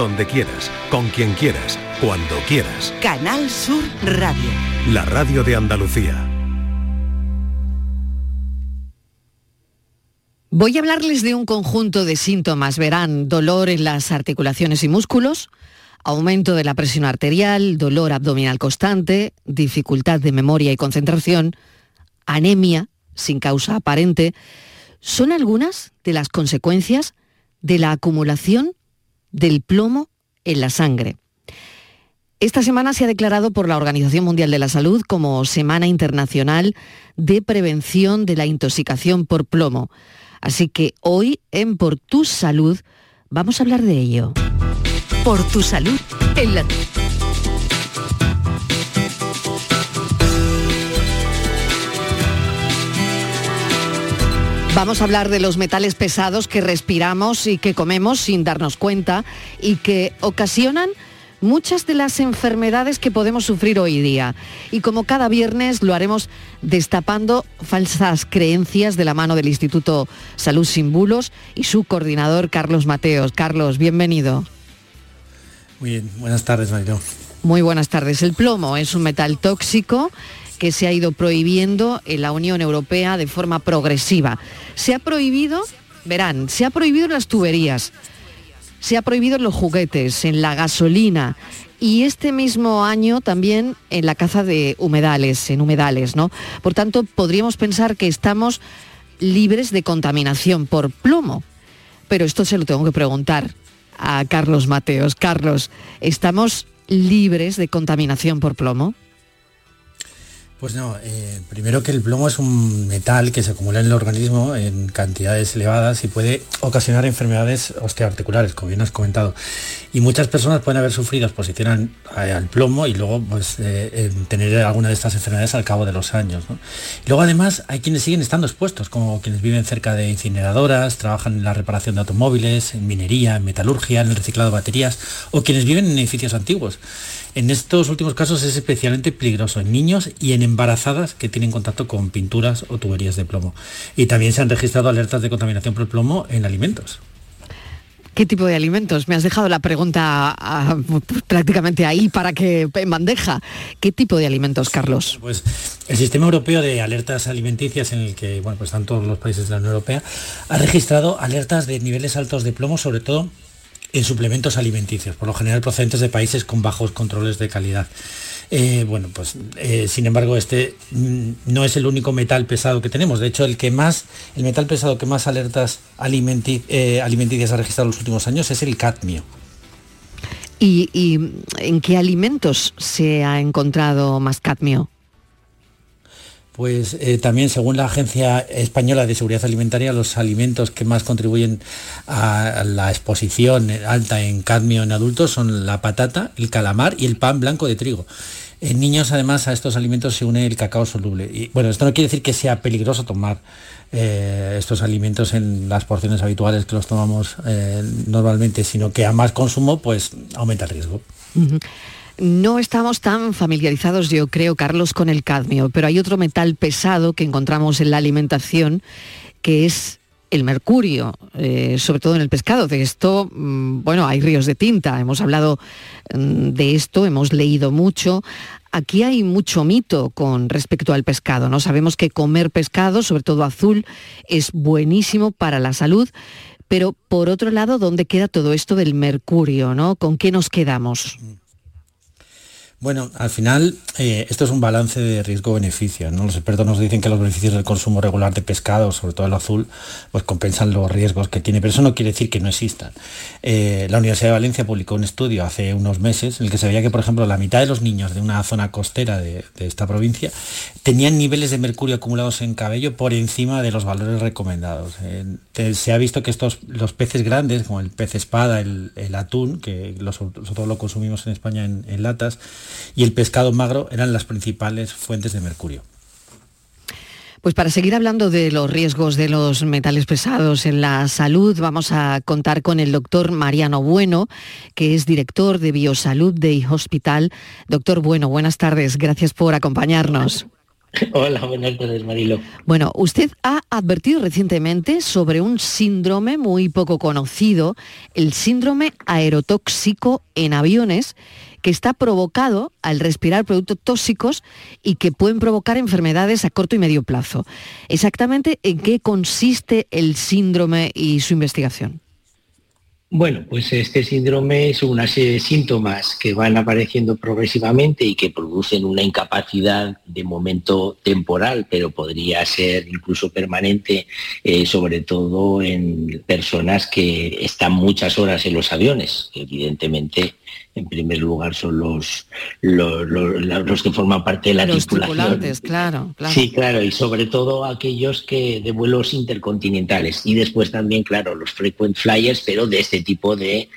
donde quieras, con quien quieras, cuando quieras. Canal Sur Radio. La radio de Andalucía. Voy a hablarles de un conjunto de síntomas. Verán dolor en las articulaciones y músculos, aumento de la presión arterial, dolor abdominal constante, dificultad de memoria y concentración, anemia sin causa aparente, son algunas de las consecuencias de la acumulación del plomo en la sangre. Esta semana se ha declarado por la Organización Mundial de la Salud como Semana Internacional de Prevención de la Intoxicación por Plomo. Así que hoy en Por tu Salud vamos a hablar de ello. Por tu salud en la Vamos a hablar de los metales pesados que respiramos y que comemos sin darnos cuenta y que ocasionan muchas de las enfermedades que podemos sufrir hoy día. Y como cada viernes lo haremos destapando falsas creencias de la mano del Instituto Salud Sin Bulos y su coordinador Carlos Mateos. Carlos, bienvenido. Muy bien, buenas tardes, Mario. Muy buenas tardes. El plomo es un metal tóxico que se ha ido prohibiendo en la Unión Europea de forma progresiva. Se ha prohibido, verán, se ha prohibido en las tuberías, se ha prohibido en los juguetes, en la gasolina y este mismo año también en la caza de humedales, en humedales, ¿no? Por tanto, podríamos pensar que estamos libres de contaminación por plomo. Pero esto se lo tengo que preguntar a Carlos Mateos. Carlos, ¿estamos libres de contaminación por plomo? Pues no, eh, primero que el plomo es un metal que se acumula en el organismo en cantidades elevadas y puede ocasionar enfermedades osteoarticulares, como bien has comentado. Y muchas personas pueden haber sufrido exposición al, plomo y luego pues, eh, tener alguna de estas enfermedades al cabo de los años. luego además hay quienes siguen estando expuestos, como quienes viven cerca de incineradoras, trabajan en la reparación de automóviles, en minería, en metalurgia, en el reciclado de baterías, o quienes viven en edificios antiguos. En estos últimos casos es especialmente peligroso en niños y en embarazadas que tienen contacto con pinturas o tuberías de plomo. Y también se han registrado alertas de contaminación por plomo en alimentos. ¿Qué tipo de alimentos? Me has dejado la pregunta ah, prácticamente ahí para que en bandeja. ¿Qué tipo de alimentos, Carlos? Pues el sistema europeo de alertas alimenticias en el que bueno, pues están todos los países de la Unión Europea ha registrado alertas de niveles altos de plomo, sobre todo en suplementos alimenticios, por lo general procedentes de países con bajos controles de calidad. Eh, bueno, pues eh, sin embargo este mm, no es el único metal pesado que tenemos. De hecho, el que más, el metal pesado que más alertas eh, alimenticias ha registrado en los últimos años es el cadmio. ¿Y en qué alimentos se ha encontrado más cadmio? Pues eh, también, según la Agencia Española de Seguridad Alimentaria, los alimentos que más contribuyen a la exposición alta en cadmio en adultos son la patata, el calamar y el pan blanco de trigo. En niños, además, a estos alimentos se une el cacao soluble. Y bueno, esto no quiere decir que sea peligroso tomar eh, estos alimentos en las porciones habituales que los tomamos eh, normalmente, sino que a más consumo, pues aumenta el riesgo. No estamos tan familiarizados, yo creo, Carlos, con el cadmio, pero hay otro metal pesado que encontramos en la alimentación, que es el mercurio, eh, sobre todo en el pescado. De esto, mm, bueno, hay ríos de tinta, hemos hablado mm, de esto, hemos leído mucho. Aquí hay mucho mito con respecto al pescado, ¿no? Sabemos que comer pescado, sobre todo azul, es buenísimo para la salud, pero por otro lado, ¿dónde queda todo esto del mercurio, ¿no? ¿Con qué nos quedamos? Bueno, al final eh, esto es un balance de riesgo-beneficio. ¿no? Los expertos nos dicen que los beneficios del consumo regular de pescado, sobre todo el azul, pues compensan los riesgos que tiene, pero eso no quiere decir que no existan. Eh, la Universidad de Valencia publicó un estudio hace unos meses en el que se veía que, por ejemplo, la mitad de los niños de una zona costera de, esta provincia tenían niveles de mercurio acumulados en cabello por encima de los valores recomendados. Se ha visto que estos, los peces grandes, como el pez espada, el, atún, que nosotros lo consumimos en España en latas, y el pescado magro eran las principales fuentes de mercurio. Pues para seguir hablando de los riesgos de los metales pesados en la salud, vamos a contar con el doctor Mariano Bueno, que es director de Biosalud de Hospital. Doctor Bueno, buenas tardes, gracias por acompañarnos. Hola, buenas tardes, Marilo. Bueno, usted ha advertido recientemente sobre un síndrome muy poco conocido, el síndrome aerotóxico en aviones, que está provocado al respirar productos tóxicos y que pueden provocar enfermedades a corto y medio plazo. Exactamente, ¿en qué consiste el síndrome y su investigación? Bueno, pues este síndrome es una serie de síntomas que van apareciendo progresivamente y que producen una incapacidad de momento temporal, pero podría ser incluso permanente, eh, sobre todo en personas que están muchas horas en los aviones. Evidentemente, en primer lugar son los, los, que forman parte de la los tripulación. claro, claro. Sí, claro, y sobre todo aquellos que de vuelos intercontinentales. Y después también, claro, los frequent flyers, pero de este tipo de,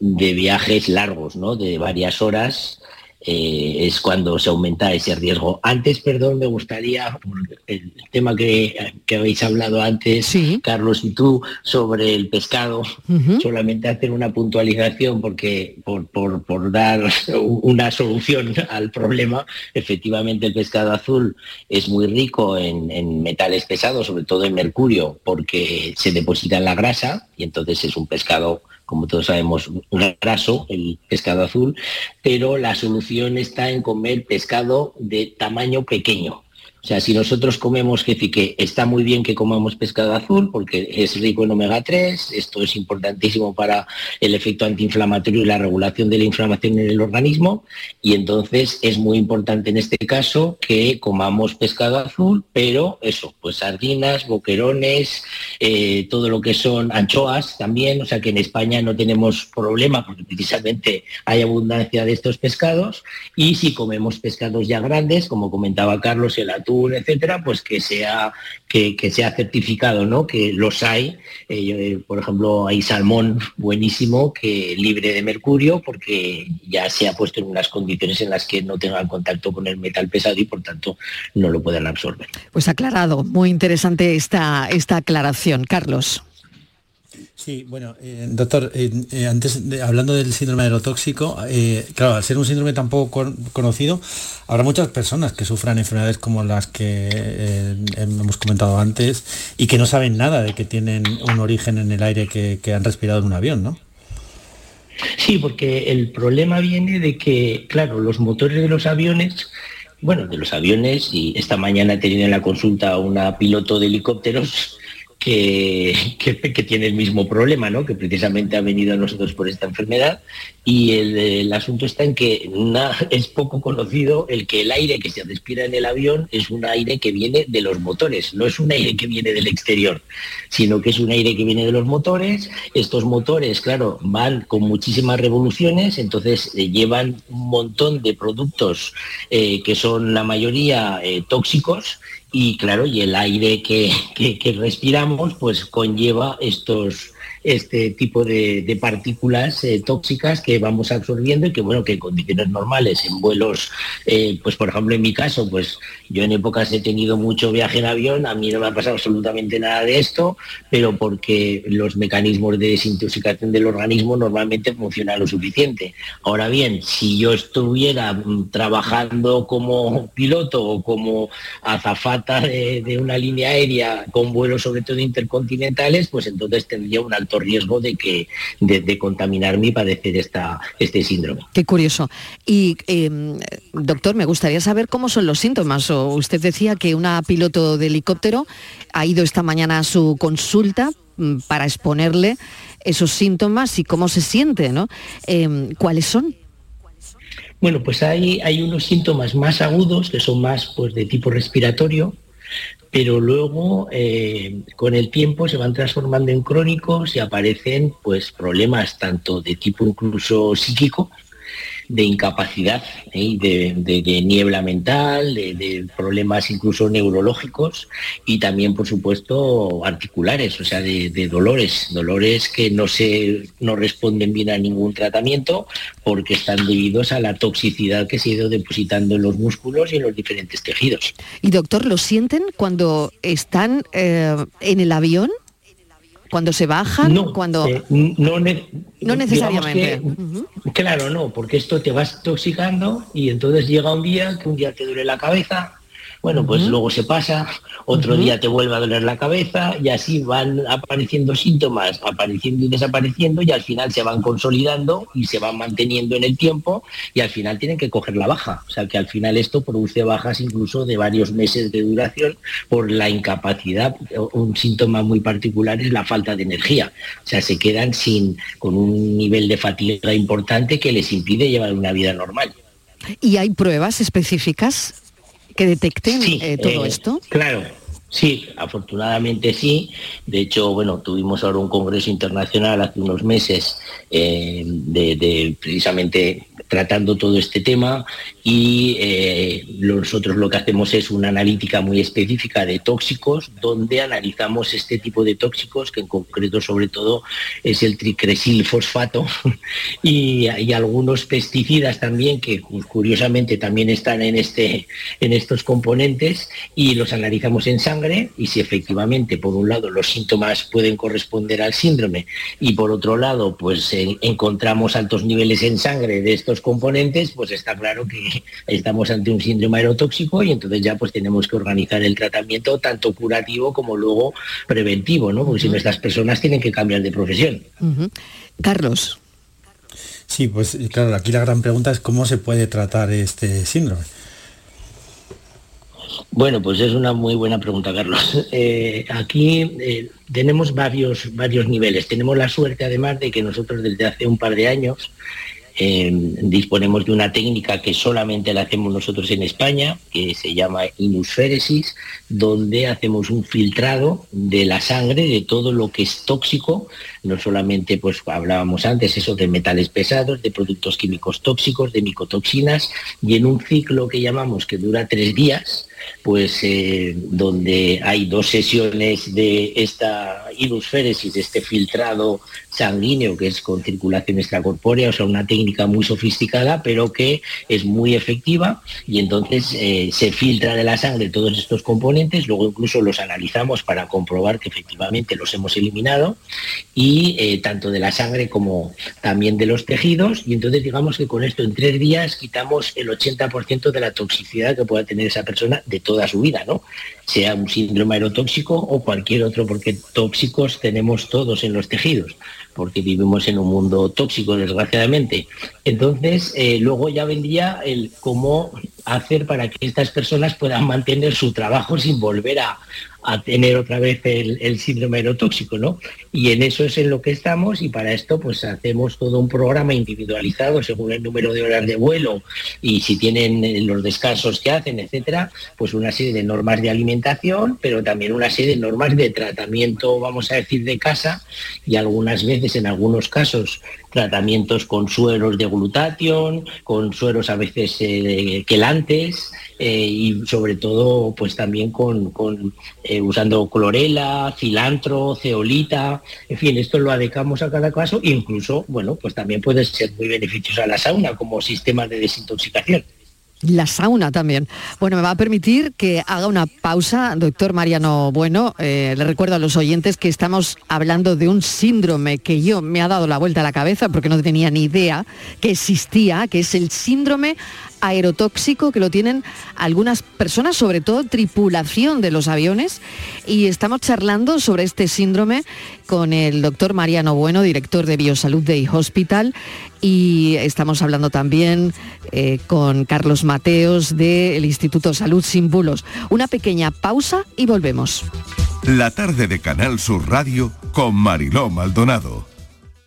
de viajes largos, ¿no? De varias horas eh, es cuando se aumenta ese riesgo. Antes, perdón, me gustaría, el tema que, habéis hablado antes, Carlos y tú, sobre el pescado, solamente hacer una puntualización porque por, dar una solución al problema, efectivamente el pescado azul es muy rico en, en metales pesados, sobre todo en mercurio, porque se deposita en la grasa y entonces es un pescado como todos sabemos, graso, el pescado azul, pero la solución está en comer pescado de tamaño pequeño. O sea, si nosotros comemos que está muy bien que comamos pescado azul porque es rico en omega 3, esto es importantísimo para el efecto antiinflamatorio y la regulación de la inflamación en el organismo, y entonces es muy importante en este caso que comamos pescado azul, pero eso, pues sardinas, boquerones, eh, todo lo que son anchoas también, o sea que en España no tenemos problema porque precisamente hay abundancia de estos pescados, y si comemos pescados ya grandes, como comentaba Carlos, el atún, etcétera, pues que sea, que, sea certificado, ¿no? Que los hay. Eh, por ejemplo, hay salmón buenísimo que libre de mercurio porque ya se ha puesto en unas condiciones en las que no tengan contacto con el metal pesado y por tanto no lo puedan absorber. Pues aclarado, muy interesante esta, esta aclaración. Carlos. Sí, bueno, eh, doctor, eh, eh, antes hablando del síndrome aerotóxico, claro, al ser un síndrome tan poco conocido, habrá muchas personas que sufran enfermedades como las que hemos comentado antes y que no saben nada de que tienen un origen en el aire que, han respirado en un avión, ¿no? Sí, porque el problema viene de que, claro, los motores de los aviones bueno, de los aviones y esta mañana he tenido en la consulta a una piloto de helicópteros que, tiene el mismo problema, ¿no? que precisamente ha venido a nosotros por esta enfermedad. Y el, asunto está en que es poco conocido el que el aire que se respira en el avión es un aire que viene de los motores, no es un aire que viene del exterior, sino que es un aire que viene de los motores. Estos motores, claro, van con muchísimas revoluciones, entonces eh, llevan un montón de productos eh, que son la mayoría eh, tóxicos y claro, y el aire que, que respiramos pues conlleva estos, este tipo de, partículas eh, tóxicas que vamos absorbiendo y que bueno, que en condiciones normales, en vuelos, eh, pues por ejemplo en mi caso, pues yo en épocas he tenido mucho viaje en avión, a mí no me ha pasado absolutamente nada de esto, pero porque los mecanismos de desintoxicación del organismo normalmente funcionan lo suficiente. Ahora bien, si yo estuviera mm, trabajando como piloto o como azafata de, de una línea aérea con vuelos sobre todo intercontinentales, pues entonces tendría una riesgo de que de, contaminarme y padecer esta, este síndrome. Qué curioso. Y em, doctor, me gustaría saber cómo son los síntomas. O usted decía que una piloto de helicóptero ha ido esta mañana a su consulta mm, para exponerle esos síntomas y cómo se siente, ¿no? Em, ¿Cuáles son? Bueno, pues hay, hay unos síntomas más agudos que son más pues, de tipo respiratorio, pero luego eh, con el tiempo se van transformando en crónicos y aparecen pues problemas tanto de tipo incluso psíquico de incapacidad, ¿eh? de, niebla mental, de, problemas incluso neurológicos y también, por supuesto, articulares, o sea, de, dolores, dolores que no, se, no responden bien a ningún tratamiento porque están debidos a la toxicidad que se ha ido depositando en los músculos y en los diferentes tejidos. Y doctor, ¿lo sienten cuando están eh, en el avión? Cuando se bajan, no, cuando eh, no, no, necesariamente. Claro, no, porque esto te vas toxicando y entonces llega un día que un día te duele la cabeza, Bueno, pues luego se pasa, otro día te vuelve a doler la cabeza y así van apareciendo síntomas, apareciendo y desapareciendo y al final se van consolidando y se van manteniendo en el tiempo y al final tienen que coger la baja. O sea que al final esto produce bajas incluso de varios meses de duración por la incapacidad. Un síntoma muy particular es la falta de energía. O sea, se quedan sin, con un nivel de fatiga importante que les impide llevar una vida normal. ¿Y hay pruebas específicas que detecten eh, todo eh, esto? Claro, Sí, afortunadamente sí. De hecho, bueno, tuvimos ahora un congreso internacional hace unos meses eh, de, precisamente tratando todo este tema y eh, nosotros lo que hacemos es una analítica muy específica de tóxicos donde analizamos este tipo de tóxicos que en concreto sobre todo es el tricresil fosfato y, algunos pesticidas también que curiosamente también están en, este, en estos componentes y los analizamos en sangre y si efectivamente por un lado los síntomas pueden corresponder al síndrome y por otro lado pues eh, encontramos altos niveles en sangre de estos componentes, pues está claro que estamos ante un síndrome aerotóxico y entonces ya pues tenemos que organizar el tratamiento tanto curativo como luego preventivo, ¿no? Porque si no estas personas tienen que cambiar de profesión. Carlos. Sí, pues claro, aquí la gran pregunta es cómo se puede tratar este síndrome. Bueno, pues es una muy buena pregunta, Carlos. Eh, aquí eh, tenemos varios, varios niveles. Tenemos la suerte, además, de que nosotros desde hace un par de años Em, disponemos de una técnica que solamente la hacemos nosotros en España, que se llama inusféresis, donde hacemos un filtrado de la sangre de todo lo que es tóxico, no solamente pues hablábamos antes eso de metales pesados, de productos químicos tóxicos, de micotoxinas, y en un ciclo que llamamos que dura tres días, pues eh, donde hay dos sesiones de esta inusféresis, de este filtrado sanguíneo que es con circulación extracorpórea, o sea, una técnica muy sofisticada, pero que es muy efectiva y entonces eh, se filtra de la sangre todos estos componentes, luego incluso los analizamos para comprobar que efectivamente los hemos eliminado y eh, tanto de la sangre como también de los tejidos y entonces digamos que con esto en tres días quitamos el 80% de la toxicidad que pueda tener esa persona de toda su vida, ¿no? Sea un síndrome aerotóxico o cualquier otro, porque tóxicos tenemos todos en los tejidos porque vivimos en un mundo tóxico, desgraciadamente. Entonces, eh, luego ya vendría el cómo hacer para que estas personas puedan mantener su trabajo sin volver a, a tener otra vez el, síndrome aerotóxico, ¿no? Y en eso es en lo que estamos y para esto pues hacemos todo un programa individualizado según el número de horas de vuelo y si tienen eh, los descansos que hacen, etcétera, pues una serie de normas de alimentación, pero también una serie de normas de tratamiento, vamos a decir, de casa y algunas veces, en algunos casos, tratamientos con sueros de glutatión, con sueros a veces eh, quelantes eh, y sobre todo pues también con, eh, usando clorela, cilantro, ceolita, en fin, esto lo adecuamos a cada caso, incluso, bueno, pues también puede ser muy beneficiosa la sauna como sistema de desintoxicación. La sauna también. Bueno, me va a permitir que haga una pausa, doctor Mariano Bueno. Eh, le recuerdo a los oyentes que estamos hablando de un síndrome que yo me ha dado la vuelta a la cabeza porque no tenía ni idea que existía, que es el síndrome aerotóxico que lo tienen algunas personas, sobre todo tripulación de los aviones. Y estamos charlando sobre este síndrome con el doctor Mariano Bueno, director de Biosalud de Hospital. Y estamos hablando también eh, con Carlos Mateos del Instituto Salud Sin Bulos. Una pequeña pausa y volvemos. La tarde de Canal Sur Radio con Mariló Maldonado.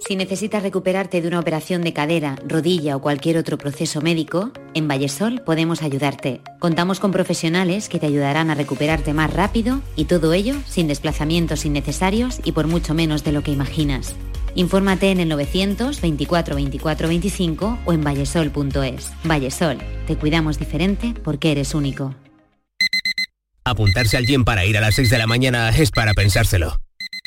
Si necesitas recuperarte de una operación de cadera, rodilla o cualquier otro proceso médico, en Vallesol podemos ayudarte. Contamos con profesionales que te ayudarán a recuperarte más rápido y todo ello sin desplazamientos innecesarios y por mucho menos de lo que imaginas. Infórmate en el 900 24 24 25 o en vallesol.es. Vallesol, te cuidamos diferente porque eres único. Apuntarse al gym para ir a las 6 de la mañana es para pensárselo.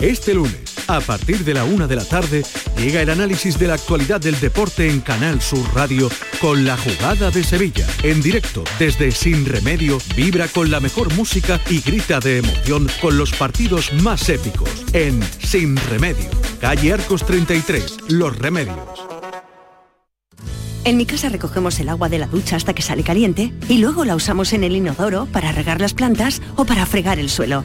Este lunes, a partir de la una de la tarde, llega el análisis de la actualidad del deporte en Canal Sur Radio con la jugada de Sevilla. En directo, desde Sin Remedio, vibra con la mejor música y grita de emoción con los partidos más épicos. En Sin Remedio, calle Arcos 33, Los Remedios. En mi casa recogemos el agua de la ducha hasta que sale caliente y luego la usamos en el inodoro para regar las plantas o para fregar el suelo.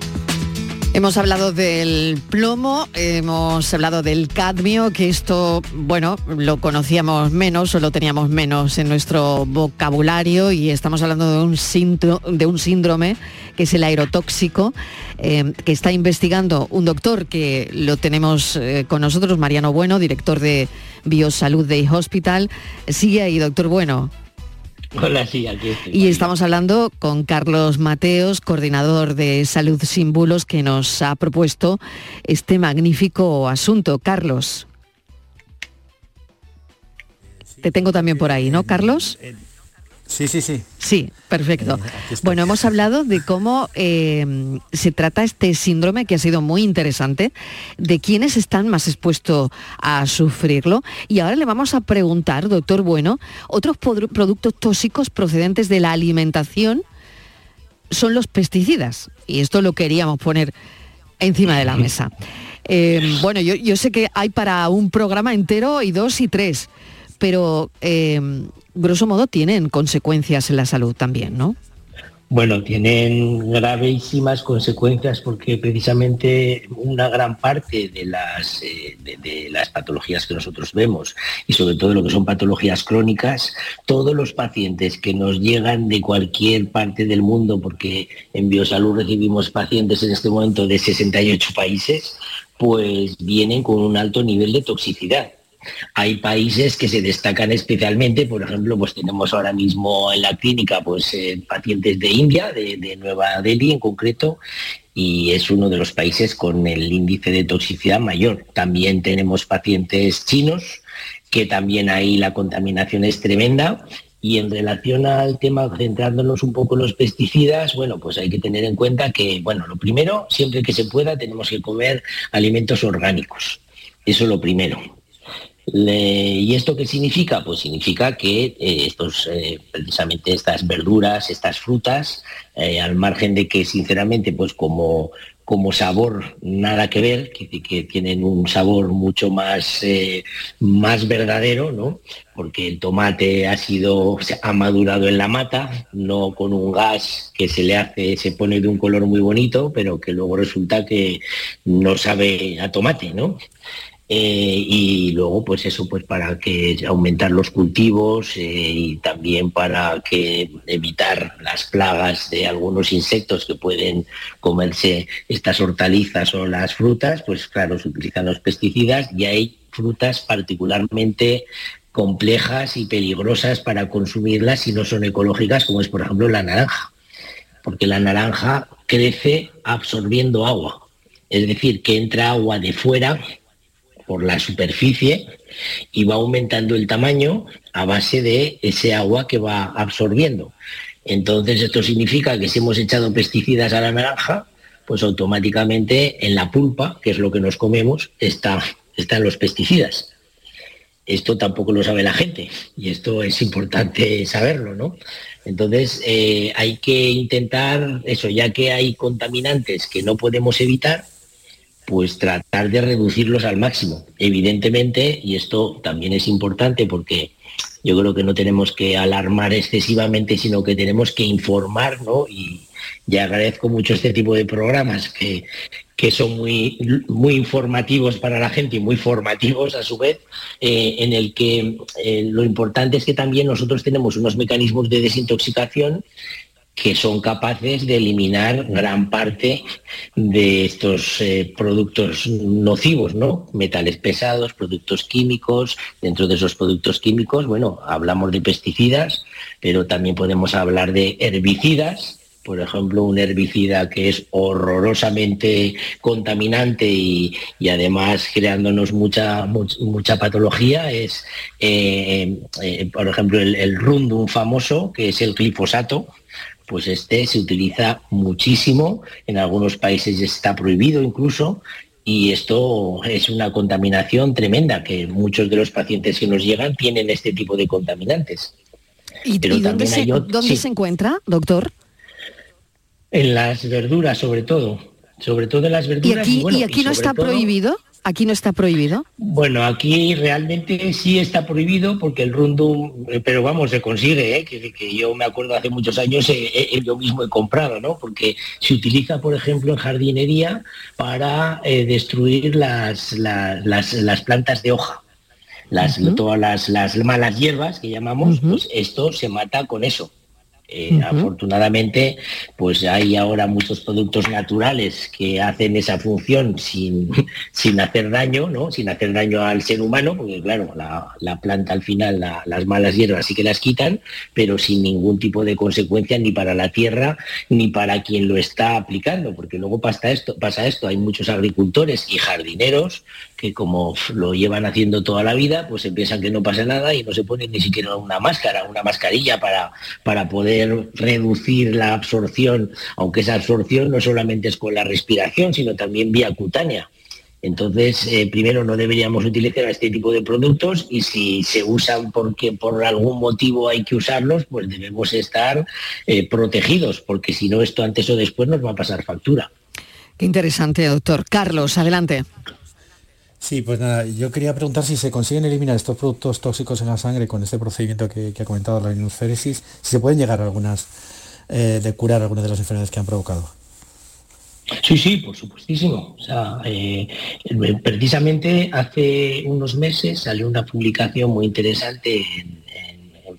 Hemos hablado del plomo, hemos hablado del cadmio, que esto, bueno, lo conocíamos menos o lo teníamos menos en nuestro vocabulario y estamos hablando de un, de un síndrome que es el aerotóxico, eh, que está investigando un doctor que lo tenemos eh, con nosotros, Mariano Bueno, director de Biosalud de Hospital. Sigue ahí, doctor Bueno. Hola, sí, aquí estoy. Y estamos hablando con Carlos Mateos, coordinador de Salud Sin Bulos, que nos ha propuesto este magnífico asunto. Carlos. Te tengo también por ahí, ¿no, Carlos? Sí, sí, sí. Sí, perfecto. bueno, hemos hablado de cómo eh, se trata este síndrome que ha sido muy interesante, de quiénes están más expuestos a sufrirlo. Y ahora le vamos a preguntar, doctor Bueno, otros productos tóxicos procedentes de la alimentación son los pesticidas. Y esto lo queríamos poner encima de la mesa. Eh, bueno, yo, yo, sé que hay para un programa entero y dos y tres, pero eh, grosso modo tienen consecuencias en la salud también, ¿no? Bueno, tienen gravísimas consecuencias porque precisamente una gran parte de las, eh, de, las patologías que nosotros vemos y sobre todo lo que son patologías crónicas, todos los pacientes que nos llegan de cualquier parte del mundo, porque en Biosalud recibimos pacientes en este momento de 68 países, pues vienen con un alto nivel de toxicidad hay países que se destacan especialmente, por ejemplo, pues tenemos ahora mismo en la clínica pues, eh, pacientes de India, de, Nueva Delhi en concreto, y es uno de los países con el índice de toxicidad mayor. También tenemos pacientes chinos, que también ahí la contaminación es tremenda. Y en relación al tema, centrándonos un poco en los pesticidas, bueno, pues hay que tener en cuenta que, bueno, lo primero, siempre que se pueda, tenemos que comer alimentos orgánicos. Eso es lo primero. ¿Y esto qué significa? Pues significa que eh, estos, eh, precisamente estas verduras, estas frutas, eh, al margen de que sinceramente, pues como, como sabor nada que ver, que, tienen un sabor mucho más, más verdadero, ¿no? Porque el tomate ha sido, ha madurado en la mata, no con un gas que se le hace, se pone de un color muy bonito, pero que luego resulta que no sabe a tomate, ¿no? Eh, y luego pues eso pues para que aumentar los cultivos eh, y también para que evitar las plagas de algunos insectos que pueden comerse estas hortalizas o las frutas pues claro se utilizan los pesticidas y hay frutas particularmente complejas y peligrosas para consumirlas si no son ecológicas como es por ejemplo la naranja. Porque la naranja crece absorbiendo agua. Es decir que entra agua de fuera por la superficie y va aumentando el tamaño a base de ese agua que va absorbiendo. Entonces esto significa que si hemos echado pesticidas a la naranja, pues automáticamente en la pulpa, que es lo que nos comemos, está, están los pesticidas. Esto tampoco lo sabe la gente y esto es importante saberlo, ¿no? Entonces eh, hay que intentar eso, ya que hay contaminantes que no podemos evitar, pues tratar de reducirlos al máximo. Evidentemente, y esto también es importante porque yo creo que no tenemos que alarmar excesivamente, sino que tenemos que informar, ¿no? Y, agradezco mucho este tipo de programas que, que son muy, muy informativos para la gente y muy formativos a su vez, eh, en el que eh, lo importante es que también nosotros tenemos unos mecanismos de desintoxicación que son capaces de eliminar gran parte de estos eh, productos nocivos, ¿no? Metales pesados, productos químicos. Dentro de esos productos químicos, bueno, hablamos de pesticidas, pero también podemos hablar de herbicidas. Por ejemplo, un herbicida que es horrorosamente contaminante y, además creándonos mucha, mucha, patología es, eh, eh, por ejemplo, el, el rundum famoso, que es el glifosato, pues este se utiliza muchísimo, en algunos países está prohibido incluso, y esto es una contaminación tremenda, que muchos de los pacientes que nos llegan tienen este tipo de contaminantes. ¿Y, dónde, se, encuentra, doctor? En las verduras, sobre todo. Sobre todo en las verduras. ¿Y aquí, no está prohibido? ¿Aquí no está prohibido? Bueno, aquí realmente sí está prohibido porque el rundum, eh, pero vamos, se consigue, ¿eh? que, yo me acuerdo hace muchos años eh, yo mismo he comprado, ¿no? Porque se utiliza, por ejemplo, en jardinería para destruir las, las, plantas de hoja. Las, Todas las, malas hierbas que llamamos, pues esto se mata con eso. Eh, afortunadamente, pues hay ahora muchos productos naturales que hacen esa función sin, sin hacer daño, ¿no? Sin hacer daño al ser humano, porque claro, la, planta al final, las malas hierbas sí que las quitan, pero sin ningún tipo de consecuencia ni para la tierra ni para quien lo está aplicando, porque luego pasa esto, pasa esto, hay muchos agricultores y jardineros que como lo llevan haciendo toda la vida, pues empiezan que no pasa nada y no se ponen ni siquiera una máscara, una mascarilla para, para poder reducir la absorción, aunque esa absorción no solamente es con la respiración, sino también vía cutánea. Entonces, eh, primero no deberíamos utilizar este tipo de productos y si se usan porque por algún motivo hay que usarlos, pues debemos estar eh, protegidos, porque si no, esto antes o después nos va a pasar factura. Qué interesante, doctor. Carlos, adelante. Sí, pues nada, yo quería preguntar si se consiguen eliminar estos productos tóxicos en la sangre con este procedimiento que, ha comentado la inusféresis, si se pueden llegar a algunas, eh, de curar algunas de las enfermedades que han provocado. Sí, sí, por supuestísimo. O sea, eh, precisamente hace unos meses salió una publicación muy interesante en,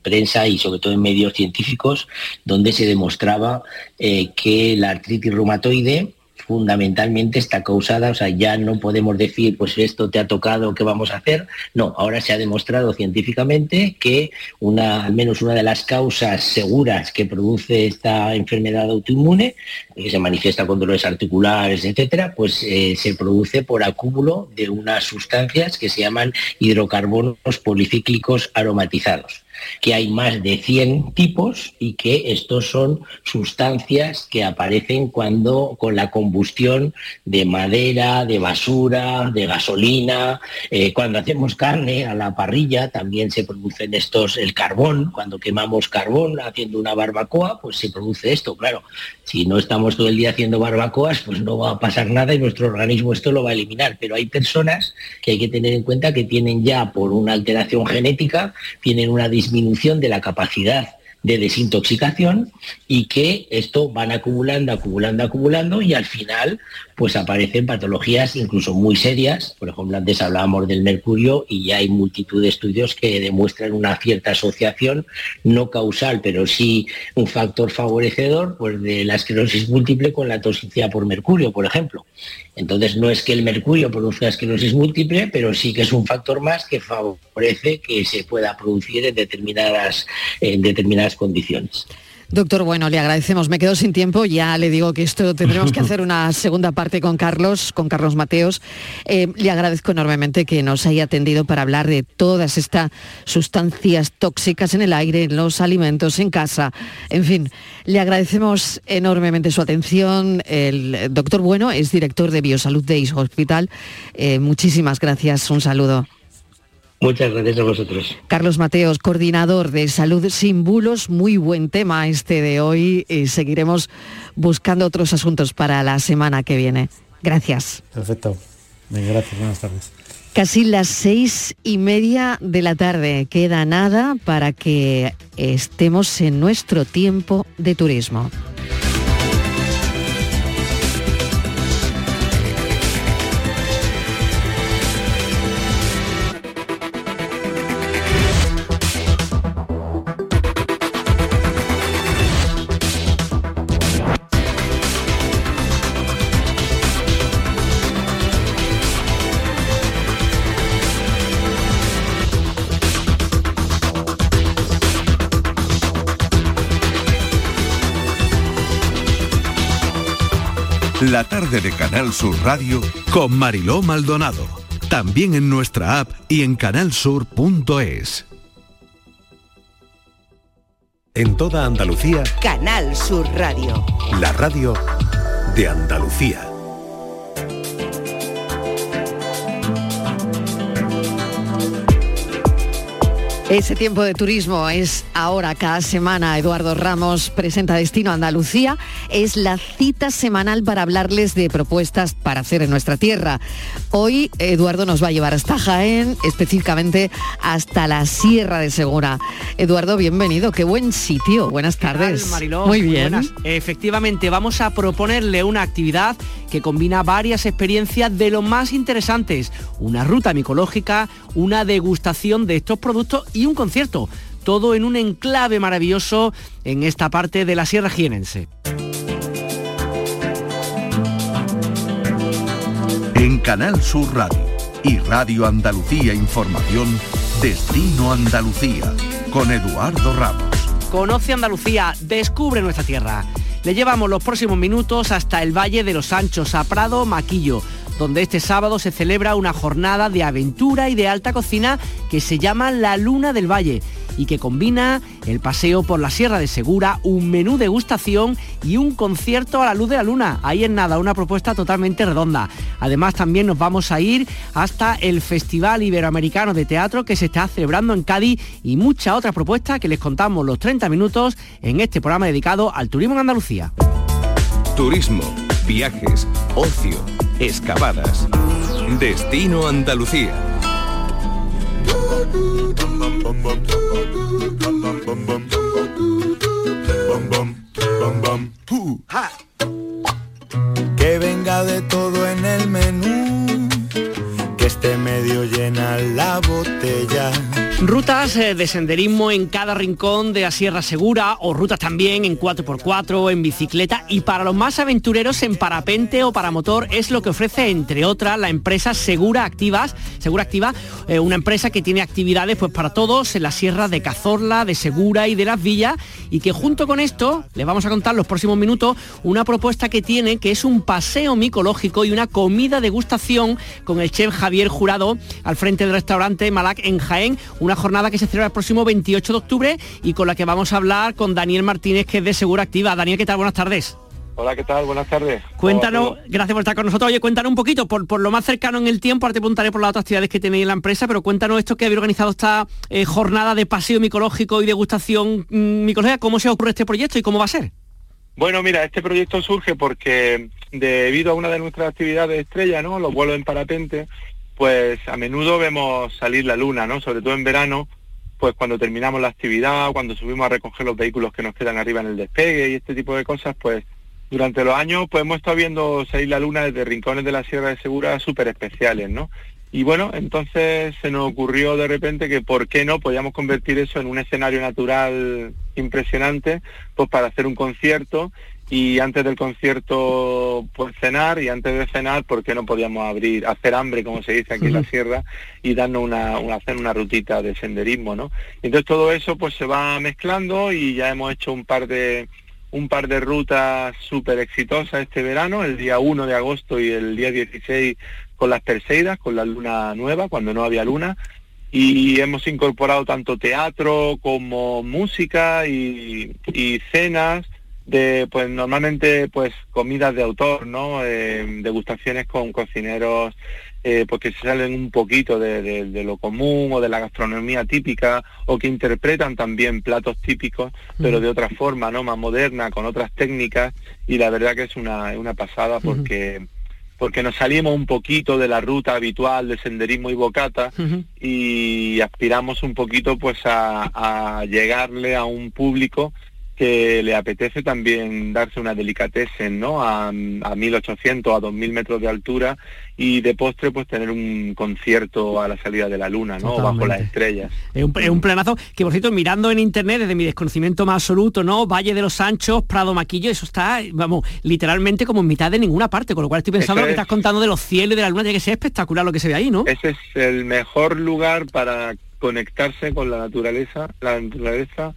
prensa y sobre todo en medios científicos donde se demostraba eh, que la artritis reumatoide fundamentalmente está causada, o sea, ya no podemos decir, pues esto te ha tocado, ¿qué vamos a hacer? No, ahora se ha demostrado científicamente que una, al menos una de las causas seguras que produce esta enfermedad autoinmune, que se manifiesta con dolores articulares, etcétera, pues eh, se produce por acúmulo de unas sustancias que se llaman hidrocarbonos policíclicos aromatizados que hay más de 100 tipos y que estos son sustancias que aparecen cuando con la combustión de madera, de basura, de gasolina, eh, cuando hacemos carne a la parrilla también se producen estos, el carbón, cuando quemamos carbón haciendo una barbacoa, pues se produce esto, claro. Si no estamos todo el día haciendo barbacoas, pues no va a pasar nada y nuestro organismo esto lo va a eliminar. Pero hay personas que hay que tener en cuenta que tienen ya por una alteración genética, tienen una disminución de la capacidad de desintoxicación y que esto van acumulando, acumulando, acumulando y al final pues aparecen patologías incluso muy serias. Por ejemplo, antes hablábamos del mercurio y ya hay multitud de estudios que demuestran una cierta asociación, no causal, pero sí un factor favorecedor pues, de la esclerosis múltiple con la toxicidad por mercurio, por ejemplo. Entonces no es que el mercurio produzca esclerosis múltiple, pero sí que es un factor más que favorece que se pueda producir en determinadas, en determinadas condiciones. Doctor, bueno, le agradecemos. Me quedo sin tiempo. Ya le digo que esto tendremos que hacer una segunda parte con Carlos, con Carlos Mateos. Eh, le agradezco enormemente que nos haya atendido para hablar de todas estas sustancias tóxicas en el aire, en los alimentos, en casa. En fin, le agradecemos enormemente su atención. El doctor Bueno es director de Biosalud de Is Hospital. Eh, muchísimas gracias. Un saludo. Muchas gracias a vosotros. Carlos Mateos, coordinador de Salud Sin Bulos, muy buen tema este de hoy y seguiremos buscando otros asuntos para la semana que viene. Gracias. Perfecto. gracias, buenas tardes. Casi las seis y media de la tarde. Queda nada para que estemos en nuestro tiempo de turismo. La tarde de Canal Sur Radio con Mariló Maldonado. También en nuestra app y en canalsur.es. En toda Andalucía, Canal Sur Radio. la radio de Andalucía. Ese tiempo de turismo es ahora, cada semana. Eduardo Ramos presenta Destino Andalucía. Es la cita semanal para hablarles de propuestas para hacer en nuestra tierra. Hoy Eduardo nos va a llevar hasta Jaén, específicamente hasta la Sierra de Segura. Eduardo, bienvenido. Qué buen sitio. Buenas tardes. Mariló? Muy bien. buenas. Efectivamente, vamos a proponerle una actividad que combina varias experiencias de lo más interesantes. Una ruta micológica, una degustación de estos productos y un concierto. Todo en un enclave maravilloso en esta parte de la Sierra Jienense. En Canal Sur Radio y Radio Andalucía Información, Destino Andalucía, con Eduardo Ramos. Conoce Andalucía, descubre nuestra tierra. Le llevamos los próximos minutos hasta el Valle de los Anchos, a Prado Maquillo, donde este sábado se celebra una jornada de aventura y de alta cocina que se llama La Luna del Valle y que combina el paseo por la Sierra de Segura, un menú degustación y un concierto a la luz de la luna. Ahí en nada, una propuesta totalmente redonda. Además también nos vamos a ir hasta el Festival Iberoamericano de Teatro que se está celebrando en Cádiz y muchas otras propuestas que les contamos los 30 minutos en este programa dedicado al turismo en Andalucía. Turismo, viajes, ocio, excavadas. Destino Andalucía. Que venga de todo en el menú, esté medio llena la botella. Rutas eh, de senderismo en cada rincón de la Sierra Segura o rutas también en 4x4, en bicicleta. Y para los más aventureros en parapente o paramotor es lo que ofrece entre otras la empresa Segura Activas, Segura Activa, eh, una empresa que tiene actividades pues para todos en la Sierra de Cazorla, de Segura y de Las Villas. Y que junto con esto les vamos a contar los próximos minutos una propuesta que tiene que es un paseo micológico y una comida degustación con el chef Javier Jurado al frente del restaurante Malac en Jaén, una jornada que se celebra el próximo 28 de octubre y con la que vamos a hablar con Daniel Martínez, que es de Segura Activa. Daniel, ¿qué tal? Buenas tardes. Hola, ¿qué tal? Buenas tardes. Cuéntanos, gracias por estar con nosotros. Oye, cuéntanos un poquito, por, por lo más cercano en el tiempo, ahora te preguntaré por las otras actividades que tenéis en la empresa, pero cuéntanos esto que habéis organizado esta eh, jornada de paseo micológico y degustación mm, micológica, ¿cómo se ocurre este proyecto y cómo va a ser? Bueno, mira, este proyecto surge porque debido a una de nuestras actividades estrella, ¿no? Los vuelos en parapente, pues a menudo vemos salir la luna, ¿no? Sobre todo en verano, pues cuando terminamos la actividad, cuando subimos a recoger los vehículos que nos quedan arriba en el despegue y este tipo de cosas, pues durante los años pues hemos estado viendo salir la luna desde rincones de la Sierra de Segura súper especiales, ¿no? Y bueno, entonces se nos ocurrió de repente que por qué no podíamos convertir eso en un escenario natural impresionante, pues para hacer un concierto y antes del concierto pues cenar y antes de cenar porque no podíamos abrir hacer hambre como se dice aquí en la sierra y darnos una, una hacer una rutita de senderismo no entonces todo eso pues se va mezclando y ya hemos hecho un par de un par de rutas súper exitosas este verano el día 1 de agosto y el día 16 con las Perseidas con la luna nueva cuando no había luna. Y hemos incorporado tanto teatro como música y, y cenas de pues normalmente pues comidas de autor no eh, degustaciones con cocineros eh, pues que se salen un poquito de, de- de lo común o de la gastronomía típica o que interpretan también platos típicos pero de otra forma no más moderna con otras técnicas y la verdad que es una, una pasada porque porque nos salimos un poquito de la ruta habitual de senderismo y bocata y aspiramos un poquito pues a, a llegarle a un público que le apetece también darse una delicatessen, ¿no? A, a 1800, a 2000 metros de altura y de postre pues tener un concierto a la salida de la luna, ¿no? Bajo las estrellas. Es un, es un planazo que, por cierto, mirando en internet, desde mi desconocimiento más absoluto, ¿no? Valle de los Sanchos, Prado Maquillo, eso está, vamos, literalmente como en mitad de ninguna parte, con lo cual estoy pensando Eso lo que es. estás contando de los cielos y de la luna, tiene que ser espectacular lo que se ve ahí, ¿no? Ese es el mejor lugar para conectarse con la naturaleza, la naturaleza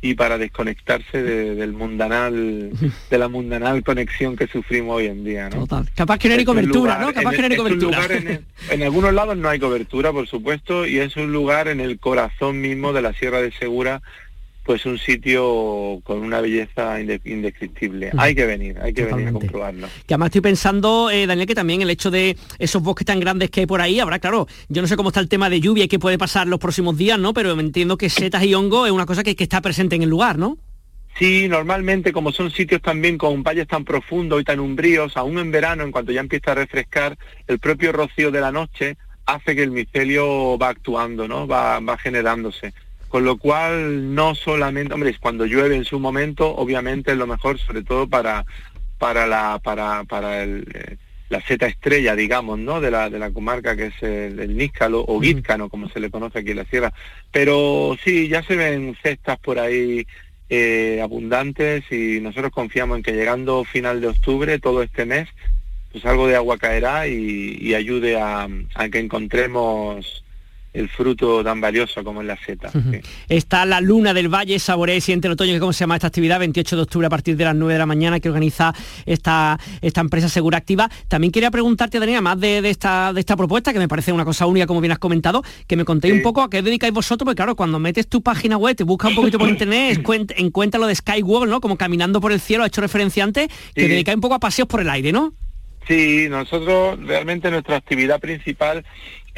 y para desconectarse de- del mundanal, de la mundanal conexión que sufrimos hoy en día, ¿no? Capaz que no hay cobertura, lugar- ¿no? Capaz en- que no hay es un cobertura. lugar en, el- en algunos lados no hay cobertura, por supuesto, y es un lugar en el corazón mismo de la Sierra de Segura, pues un sitio con una belleza inde- indescriptible. Hay que venir, hay que venir a comprobarlo. Que además estoy pensando, eh, Daniel, que también el hecho de esos bosques tan grandes que hay por ahí, habrá, claro, yo no sé cómo está el tema de lluvia y qué puede pasar los próximos días, ¿no? Pero entiendo que setas y hongo es una cosa que, que está presente en el lugar, ¿no? Sí, normalmente como son sitios también con valles tan profundos y tan umbríos, aún en verano, en cuanto ya empieza a refrescar, el propio rocío de la noche hace que el micelio va actuando, ¿no? Va, va generándose. Con lo cual, no solamente, hombre, cuando llueve en su momento, obviamente es lo mejor, sobre todo para, para la, para, para el, eh, la seta estrella, digamos, ¿no? De la, de la comarca que es el, el níscalo o guízcano, como se le conoce aquí en la sierra. Pero sí, ya se ven cestas por ahí eh, abundantes y nosotros confiamos en que llegando final de octubre, todo este mes, pues algo de agua caerá y, y ayude a, a que encontremos el fruto tan valioso como es la seta. sí. Está la Luna del Valle, Saboré, Siente el Otoño, que cómo se llama esta actividad, 28 de octubre a partir de las 9 de la mañana, que organiza esta, esta empresa Segura Activa. También quería preguntarte, Daniel, más de, de esta, de esta propuesta, que me parece una cosa única, como bien has comentado, que me contéis un poco a qué dedicáis vosotros, porque claro, cuando metes tu página web, te buscas un poquito por internet, encuentras lo de Skywalk, ¿no? Como caminando por el cielo, ha hecho referencia antes, que Sí. dedicáis un poco a paseos por el aire, ¿no? Sí, nosotros realmente nuestra actividad principal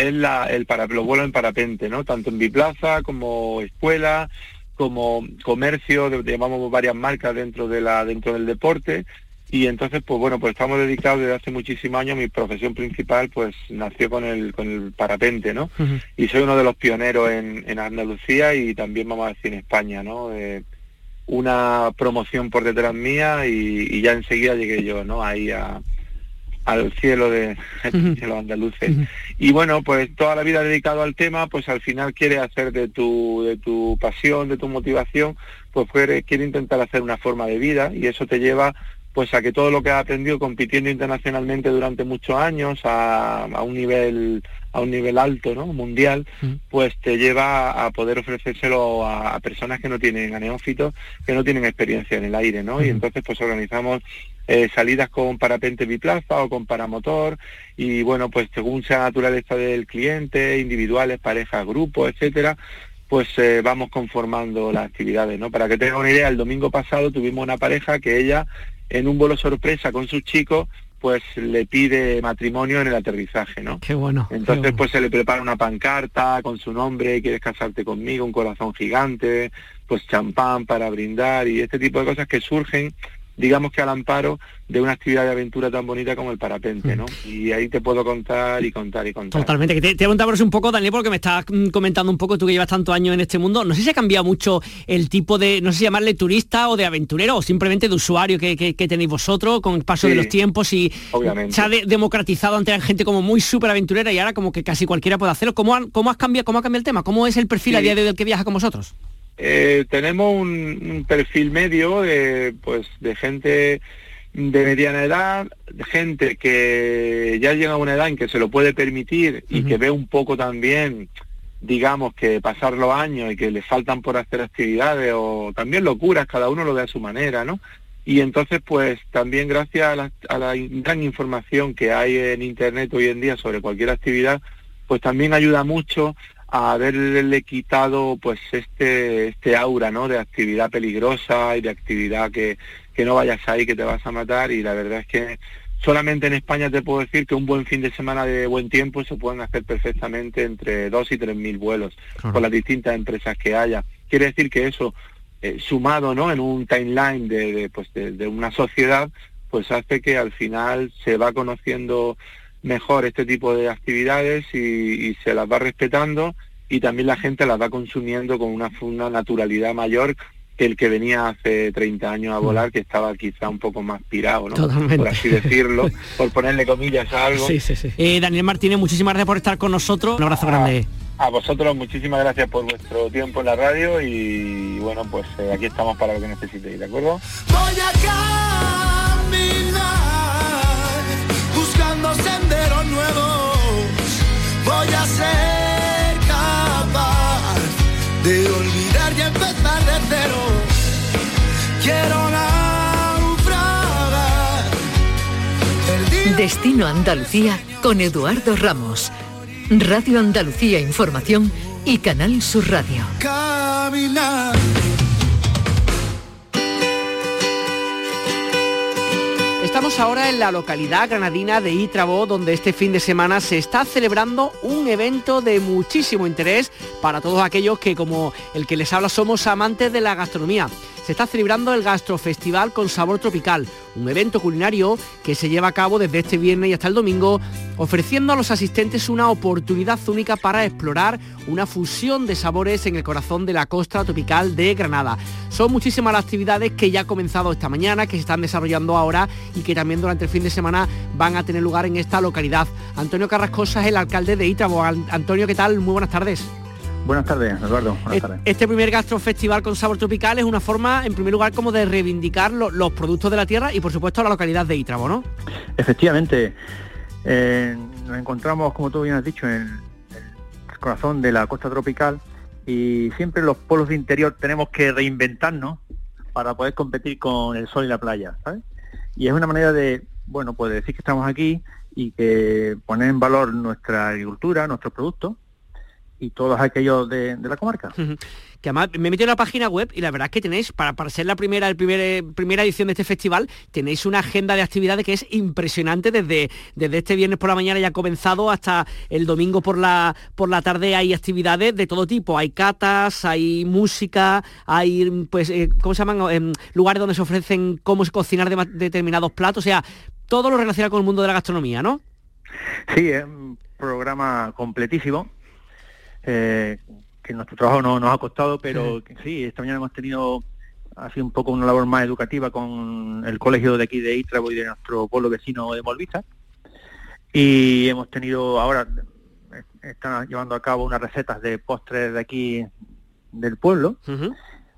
es la, el para, los vuelos en parapente, ¿no? Tanto en biplaza como escuela, como comercio, llamamos varias marcas dentro de la dentro del deporte. Y entonces pues bueno pues estamos dedicados desde hace muchísimos años. Mi profesión principal pues nació con el con el parapente no y soy uno de los pioneros en, en Andalucía y también vamos a decir en España no Eh, una promoción por detrás mía y, y ya enseguida llegué yo no ahí a al cielo de, los andaluces y bueno pues toda la vida dedicado al tema pues al final quiere hacer de tu de tu pasión de tu motivación pues quiere, quiere intentar hacer una forma de vida y eso te lleva pues a que todo lo que has aprendido compitiendo internacionalmente durante muchos años a, a un nivel a un nivel alto no mundial pues te lleva a poder ofrecérselo a, a personas que no tienen a neófitos que no tienen experiencia en el aire no y entonces pues organizamos eh, salidas con parapente biplaza o con paramotor y bueno pues según sea la naturaleza del cliente individuales parejas grupos etcétera pues eh, vamos conformando las actividades no para que tengan una idea el domingo pasado tuvimos una pareja que ella en un vuelo sorpresa con sus chicos pues le pide matrimonio en el aterrizaje no Qué bueno. qué entonces bueno. pues se le prepara una pancarta con su nombre, quieres casarte conmigo, un corazón gigante, pues champán para brindar y este tipo de cosas que surgen, digamos que al amparo de una actividad de aventura tan bonita como el parapente, ¿no? Y ahí te puedo contar y contar y contar. Totalmente, que te, te voy a un poco, Daniel, porque me estás mm, comentando un poco, tú que llevas tantos años en este mundo, no sé si ha cambiado mucho el tipo de, no sé si llamarle turista o de aventurero o simplemente de usuario que, que- que tenéis vosotros con el paso de los tiempos y obviamente. se ha de- democratizado ante la gente como muy súper aventurera y ahora como que casi cualquiera puede hacerlo. ¿Cómo, han- cómo has cambiado, ¿Cómo ha cambiado el tema? ¿Cómo es el perfil a día de hoy del que viaja con vosotros? Eh, tenemos un, perfil medio de, pues, de gente de mediana edad, de gente que ya llega a una edad en que se lo puede permitir y que ve un poco también, digamos, que pasar los años y que le faltan por hacer actividades o también locuras, cada uno lo ve a su manera, ¿no? Y entonces, pues también gracias a la, a la gran información que hay en Internet hoy en día sobre cualquier actividad, pues también ayuda mucho a haberle quitado pues este este aura no de actividad peligrosa y de actividad que, que no vayas ahí que te vas a matar. Y la verdad es que solamente en España te puedo decir que un buen fin de semana de buen tiempo se pueden hacer perfectamente entre dos y tres mil vuelos con las distintas empresas que haya. Quiere decir que eso eh, sumado no en un timeline de, pues de una sociedad pues hace que al final se va conociendo mejor este tipo de actividades y, se las va respetando y también la gente las va consumiendo con una, una naturalidad mayor que el que venía hace 30 años a mm. volar, que estaba quizá un poco más pirado, ¿no? Por así decirlo, por ponerle comillas a algo. Sí, sí, sí. Eh, Daniel Martínez, muchísimas gracias por estar con nosotros. Un abrazo grande. A vosotros muchísimas gracias por vuestro tiempo en la radio y bueno, pues eh, aquí estamos para lo que necesitéis, ¿de acuerdo? Senderos nuevos, voy a ser capaz de olvidar y empezar de cero. Quiero naufragar. Destino Andalucía con Eduardo Ramos. Radio Andalucía Información y Canal Sur Radio. Caminar. Estamos ahora en la localidad granadina de Itrabo, donde este fin de semana se está celebrando un evento de muchísimo interés para todos aquellos que, como el que les habla, somos amantes de la gastronomía se está celebrando el Gastrofestival con Sabor Tropical, un evento culinario que se lleva a cabo desde este viernes y hasta el domingo, ofreciendo a los asistentes una oportunidad única para explorar una fusión de sabores en el corazón de la costa tropical de Granada. Son muchísimas las actividades que ya han comenzado esta mañana, que se están desarrollando ahora y que también durante el fin de semana van a tener lugar en esta localidad. Antonio Carrascosa es el alcalde de Itrabo. Antonio, ¿qué tal? Muy buenas tardes. Buenas tardes, Eduardo. Buenas tardes. Este primer gastrofestival con sabor tropical es una forma, en primer lugar, como de reivindicar los productos de la tierra y, por supuesto, la localidad de Itrabo, ¿no? Efectivamente. Eh, nos encontramos, como tú bien has dicho, en el corazón de la costa tropical y siempre los pueblos de interior tenemos que reinventarnos para poder competir con el sol y la playa, ¿sabes? Y es una manera de, bueno, pues decir que estamos aquí y que poner en valor nuestra agricultura, nuestros productos y todos aquellos de, la comarca. Que además me metí en la página web y la verdad es que tenéis, para, para ser la primera, el primer, eh, primera edición de este festival, tenéis una agenda de actividades que es impresionante desde, desde este viernes por la mañana ya ha comenzado hasta el domingo por la, por la tarde hay actividades de todo tipo. Hay catas, hay música, hay pues, eh, ¿cómo se llaman? Em, lugares donde se ofrecen cómo cocinar determinados platos, o sea, todo lo relacionado con el mundo de la gastronomía, ¿no? Sí, es un programa completísimo eh, que nuestro trabajo no, nos ha costado, pero sí. esta mañana hemos tenido así un poco una labor más educativa con el colegio de aquí de Itrabo y de nuestro pueblo vecino de Molvista. Y hemos tenido ahora, están llevando a cabo unas recetas de postres de aquí del pueblo.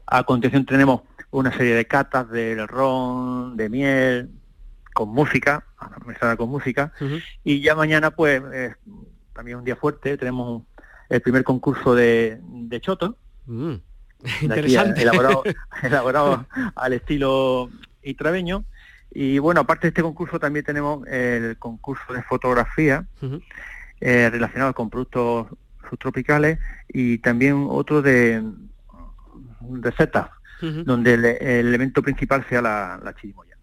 A continuación tenemos una serie de catas de ron, de miel, con música, mezclada con música. Y ya mañana, pues, también un día fuerte, tenemos el primer concurso de, de Choto. Mm, interesante. elaborado, al estilo itraveño. Y bueno, aparte de este concurso también tenemos el concurso de fotografía eh, relacionado con productos subtropicales y también otro de recetas, donde el, elemento principal sea la, la chirimoya.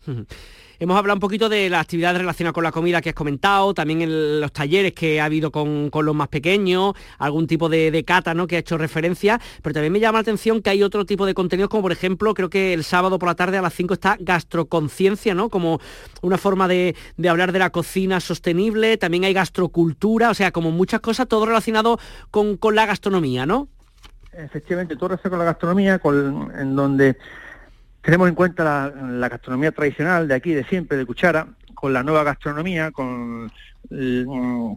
Hemos hablado un poquito de las actividades relacionadas con la comida que has comentado, también en los talleres que ha habido con, los más pequeños, algún tipo de, cata ¿no? que ha hecho referencia, pero también me llama la atención que hay otro tipo de contenidos, como por ejemplo, creo que el sábado por la tarde a las 5 está gastroconciencia, ¿no? Como una forma de, hablar de la cocina sostenible, también hay gastrocultura, o sea, como muchas cosas, todo relacionado con, la gastronomía, ¿no? Efectivamente, todo relacionado con la gastronomía, en donde tenemos en cuenta la, gastronomía tradicional de aquí, de siempre, de cuchara, con la nueva gastronomía, con,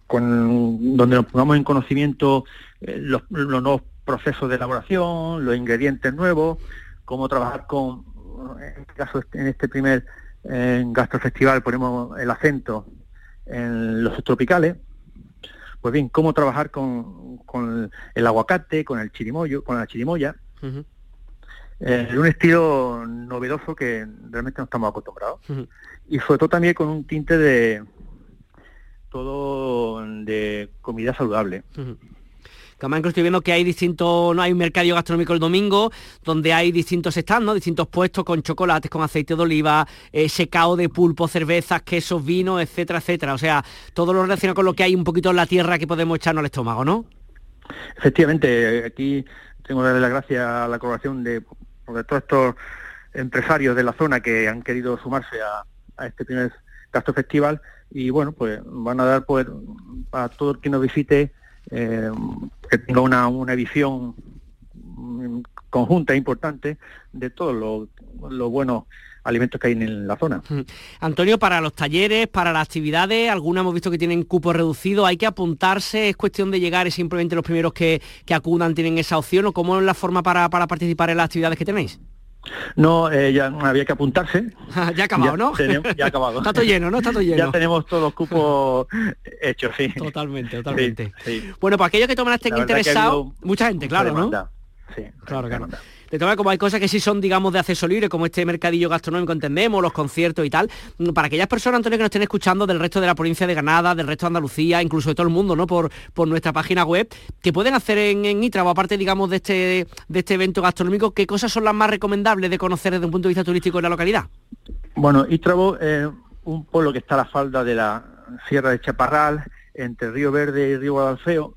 con donde nos pongamos en conocimiento eh, los, nuevos procesos de elaboración, los ingredientes nuevos, cómo trabajar con, en este caso, en este primer eh, gastrofestival ponemos el acento en los tropicales, pues bien, cómo trabajar con, con el aguacate, con el chirimoyo, con la chirimoya, eh, en un estilo novedoso que realmente no estamos acostumbrados. Y sobre todo también con un tinte de todo de comida saludable. Que además estoy viendo que hay distintos, no hay un mercado gastronómico el domingo, donde hay distintos stands, ¿no? distintos puestos con chocolates, con aceite de oliva, eh, secado de pulpo, cervezas, quesos, vinos, etcétera, etcétera. O sea, todo lo relacionado con lo que hay un poquito en la tierra que podemos echarnos al estómago, ¿no? Efectivamente, aquí tengo que darle las gracias a la colaboración de, de todos estos empresarios de la zona que han querido sumarse a, este primer Gastro Festival y bueno, pues van a dar pues a todo el que nos visite eh, que tenga una, una visión conjunta e importante de todos los buenos alimentos que hay en la zona. Antonio, para los talleres, para las actividades, algunas hemos visto que tienen cupo reducido, ¿hay que apuntarse? ¿Es cuestión de llegar y simplemente los primeros que, acudan tienen esa opción o cómo es la forma para, para participar en las actividades que tenéis? No, eh, ya había que apuntarse. ya ha acabado, ¿no? ya ha acabado. Está todo lleno, ¿no? Está todo lleno. ya tenemos todos los cupos hechos, sí. Totalmente, totalmente. Bueno, para aquellos que toman estén interesados, mucha gente, claro, ¿no? Sí, claro, claro. De todas como hay cosas que sí son, digamos, de acceso libre, como este mercadillo gastronómico, entendemos, los conciertos y tal. Para aquellas personas, Antonio, que nos estén escuchando del resto de la provincia de Granada, del resto de Andalucía, incluso de todo el mundo, ¿no? Por, por nuestra página web, que pueden hacer en, en ITRA, o aparte, digamos, de este, de este evento gastronómico, ¿qué cosas son las más recomendables de conocer desde un punto de vista turístico en la localidad? Bueno, Itrabo es un pueblo que está a la falda de la Sierra de Chaparral, entre Río Verde y Río Guadalfeo,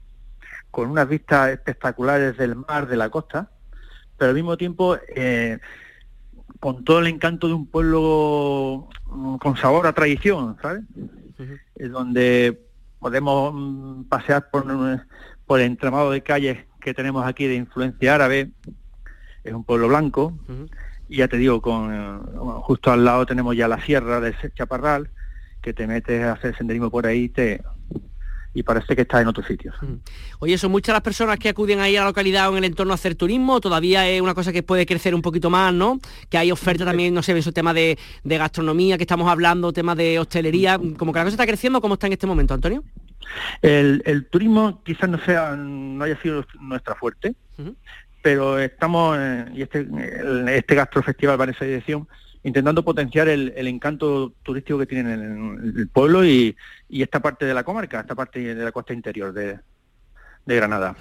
con unas vistas espectaculares del mar, de la costa, pero al mismo tiempo eh, con todo el encanto de un pueblo mm, con sabor a tradición, ¿sabes? Es donde podemos mm, pasear por, por el entramado de calles que tenemos aquí de influencia árabe, es un pueblo blanco, y ya te digo, con justo al lado tenemos ya la sierra de Chaparral, que te metes a hacer senderismo por ahí, te, y parece que está en otros sitios. Mm. Oye, ¿son muchas las personas que acuden ahí a la localidad o en el entorno a hacer turismo? ¿Todavía es una cosa que puede crecer un poquito más, no? Que hay oferta también, no sé, en su tema de, gastronomía que estamos hablando, tema de hostelería, como que la cosa está creciendo, ¿cómo está en este momento, Antonio? El, turismo quizás no sea, no haya sido nuestra fuerte, pero estamos, y este, este gastrofestival va en esa dirección, intentando potenciar el, encanto turístico que tienen en el, pueblo y, esta parte de la comarca, esta parte de la costa interior de, de Granada.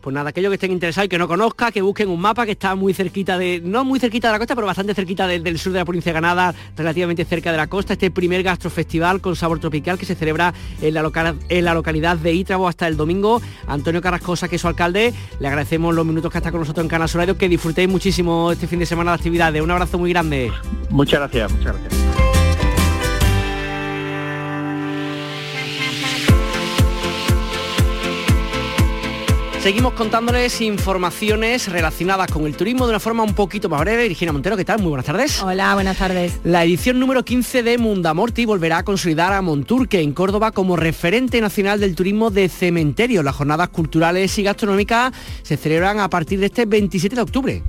Pues nada, aquellos que estén interesados y que no conozca, que busquen un mapa que está muy cerquita de, no muy cerquita de la costa, pero bastante cerquita del sur de la provincia de Granada, relativamente cerca de la costa, este primer gastrofestival con sabor tropical que se celebra en la, en la localidad de Ítrabo hasta el domingo. Antonio Carrascosa, que es su alcalde, le agradecemos los minutos que está con nosotros en Canal Sur que disfrutéis muchísimo este fin de semana de actividades. Un abrazo muy grande. Muchas gracias, muchas gracias. Seguimos contándoles informaciones relacionadas con el turismo de una forma un poquito más breve. Virginia Montero, ¿qué tal? Muy buenas tardes. Hola, buenas tardes. La edición número 15 de Mundamorti volverá a consolidar a Monturque en Córdoba como referente nacional del turismo de cementerio. Las jornadas culturales y gastronómicas se celebran a partir de este 27 de octubre.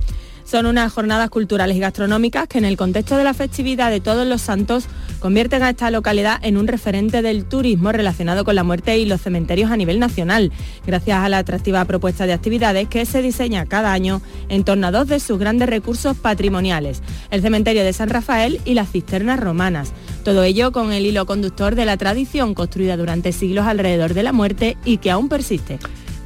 Son unas jornadas culturales y gastronómicas que en el contexto de la festividad de todos los santos convierten a esta localidad en un referente del turismo relacionado con la muerte y los cementerios a nivel nacional, gracias a la atractiva propuesta de actividades que se diseña cada año en torno a dos de sus grandes recursos patrimoniales, el cementerio de San Rafael y las cisternas romanas. Todo ello con el hilo conductor de la tradición construida durante siglos alrededor de la muerte y que aún persiste.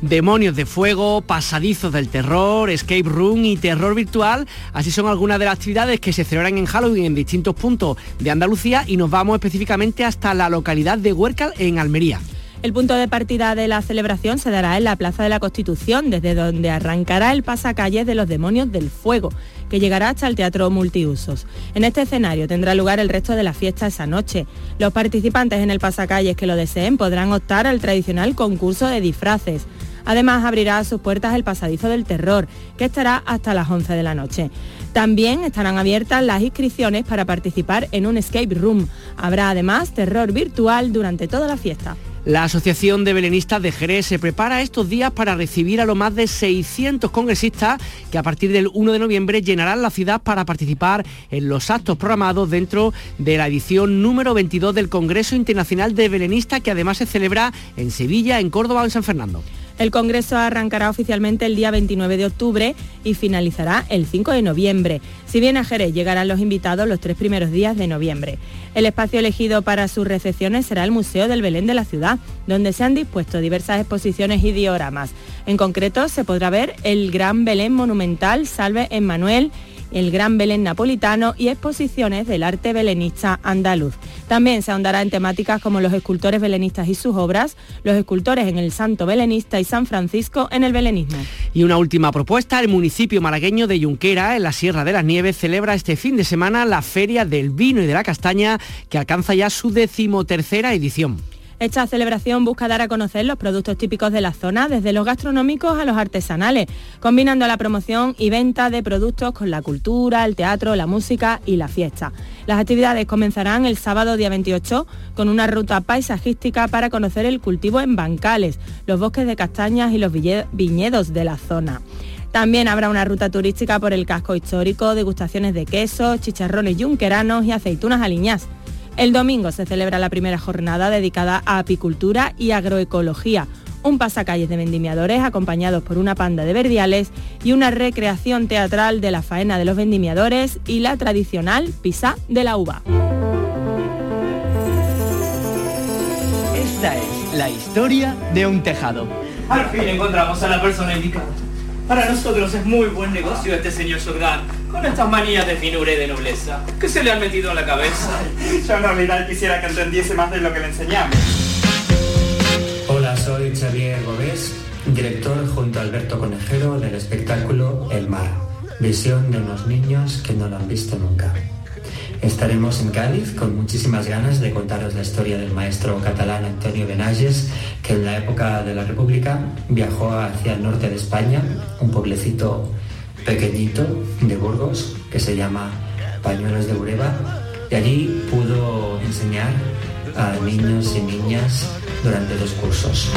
Demonios de fuego, pasadizos del terror, escape room y terror virtual. Así son algunas de las actividades que se celebran en Halloween en distintos puntos de Andalucía y nos vamos específicamente hasta la localidad de Huércal en Almería. El punto de partida de la celebración se dará en la Plaza de la Constitución, desde donde arrancará el pasacalles de los demonios del fuego, que llegará hasta el Teatro Multiusos. En este escenario tendrá lugar el resto de la fiesta esa noche. Los participantes en el pasacalles que lo deseen podrán optar al tradicional concurso de disfraces. Además, abrirá sus puertas el pasadizo del terror, que estará hasta las 11 de la noche. También estarán abiertas las inscripciones para participar en un escape room. Habrá además terror virtual durante toda la fiesta. La Asociación de Belenistas de Jerez se prepara estos días para recibir a los más de 600 congresistas que a partir del 1 de noviembre llenarán la ciudad para participar en los actos programados dentro de la edición número 22 del Congreso Internacional de Belenistas que además se celebra en Sevilla, en Córdoba o en San Fernando. El Congreso arrancará oficialmente el día 29 de octubre y finalizará el 5 de noviembre. Si bien a Jerez llegarán los invitados los tres primeros días de noviembre. El espacio elegido para sus recepciones será el Museo del Belén de la ciudad, donde se han dispuesto diversas exposiciones y dioramas. En concreto, se podrá ver el Gran Belén Monumental Salve Emmanuel el Gran Belén Napolitano y exposiciones del arte belenista andaluz. También se ahondará en temáticas como los escultores belenistas y sus obras, los escultores en el Santo Belenista y San Francisco en el belenismo. Y una última propuesta, el municipio malagueño de Yunquera, en la Sierra de las Nieves, celebra este fin de semana la Feria del Vino y de la Castaña, que alcanza ya su decimotercera edición. Esta celebración busca dar a conocer los productos típicos de la zona, desde los gastronómicos a los artesanales, combinando la promoción y venta de productos con la cultura, el teatro, la música y la fiesta. Las actividades comenzarán el sábado día 28 con una ruta paisajística para conocer el cultivo en bancales, los bosques de castañas y los viñedos de la zona. También habrá una ruta turística por el casco histórico, degustaciones de quesos, chicharrones yunqueranos y aceitunas aliñás. El domingo se celebra la primera jornada dedicada a apicultura y agroecología, un pasacalles de vendimiadores acompañados por una panda de verdiales y una recreación teatral de la faena de los vendimiadores y la tradicional pisa de la uva. Esta es la historia de un tejado. Al fin encontramos a la persona indicada. Para nosotros es muy buen negocio este señor Sordán, con estas manías de finura y de nobleza, que se le han metido en la cabeza. Yo en realidad quisiera que entendiese más de lo que le enseñamos. Hola, soy Xavier Gobés, director junto a Alberto Conejero del espectáculo El Mar, visión de unos niños que no lo han visto nunca. Estaremos en Cádiz con muchísimas ganas de contaros la historia del maestro catalán Antonio Benages, que en la época de la República viajó hacia el norte de España, un pueblecito pequeñito de Burgos que se llama Pañuelos de Ureba, y allí pudo enseñar a niños y niñas durante dos cursos.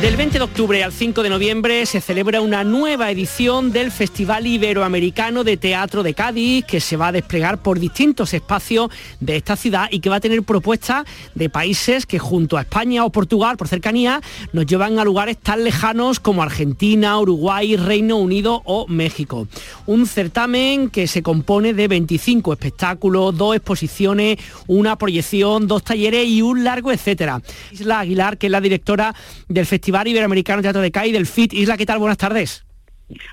Del 20 de octubre al 5 de noviembre se celebra una nueva edición del Festival Iberoamericano de Teatro de Cádiz que se va a desplegar por distintos espacios de esta ciudad y que va a tener propuestas de países que junto a España o Portugal, por cercanía, nos llevan a lugares tan lejanos como Argentina, Uruguay, Reino Unido o México. Un certamen que se compone de 25 espectáculos, dos exposiciones, una proyección, dos talleres y un largo etcétera. Isla Aguilar, que es la directora del Festival Iberoamericano Teatro de CAI del FIT. Isla, ¿qué tal? Buenas tardes.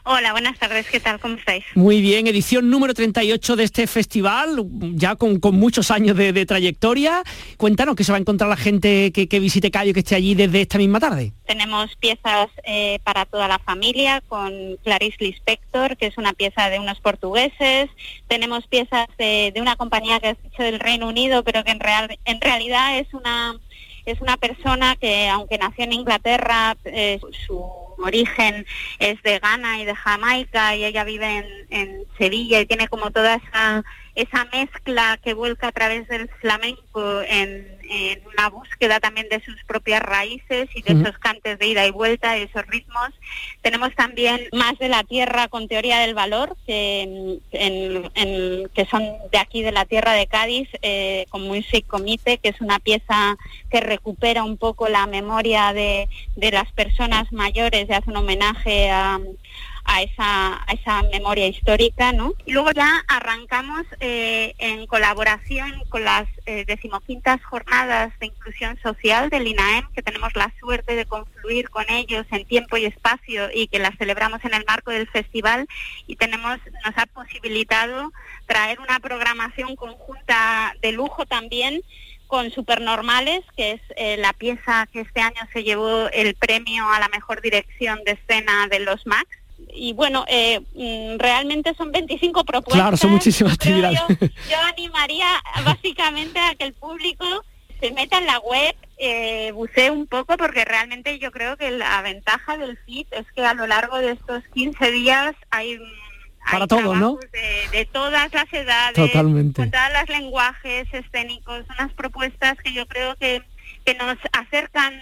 Hola, buenas tardes, ¿qué tal? ¿Cómo estáis? Muy bien, edición número 38 de este festival, ya con, muchos años de, trayectoria. Cuéntanos qué se va a encontrar la gente que, visite Cayo, que esté allí desde esta misma tarde. Tenemos piezas eh, para toda la familia con Clarice Lispector, que es una pieza de unos portugueses. Tenemos piezas de, una compañía que has dicho del Reino Unido, pero que en, real, en realidad es una es una persona que aunque nació en Inglaterra, eh, su origen es de Ghana y de Jamaica y ella vive en, en Sevilla y tiene como toda esa esa mezcla que vuelca a través del flamenco en, una búsqueda también de sus propias raíces y de esos cantes de ida y vuelta, de esos ritmos. Tenemos también más de la tierra con teoría del valor, que, que son de aquí, de la tierra de Cádiz, eh, con Music Comite, que es una pieza que recupera un poco la memoria de, de las personas mayores y hace un homenaje a a esa, a esa memoria histórica, ¿no? Y luego ya arrancamos eh, en colaboración con las eh, decimoquintas jornadas de inclusión social del INAEM, que tenemos la suerte de confluir con ellos en tiempo y espacio y que las celebramos en el marco del festival y tenemos, nos ha posibilitado traer una programación conjunta de lujo también con Supernormales, que es eh, la pieza que este año se llevó el premio a la mejor dirección de escena de los Max y bueno, eh, mm, realmente son 25 propuestas. Claro, son muchísimas actividades. Yo, animaría básicamente a que el público se meta en la web, eh, bucee un poco, porque realmente yo creo que la ventaja del FIT es que a lo largo de estos 15 días hay para todos, ¿no? De, de, todas las edades, Totalmente. con todos los lenguajes escénicos, unas propuestas que yo creo que, que nos acercan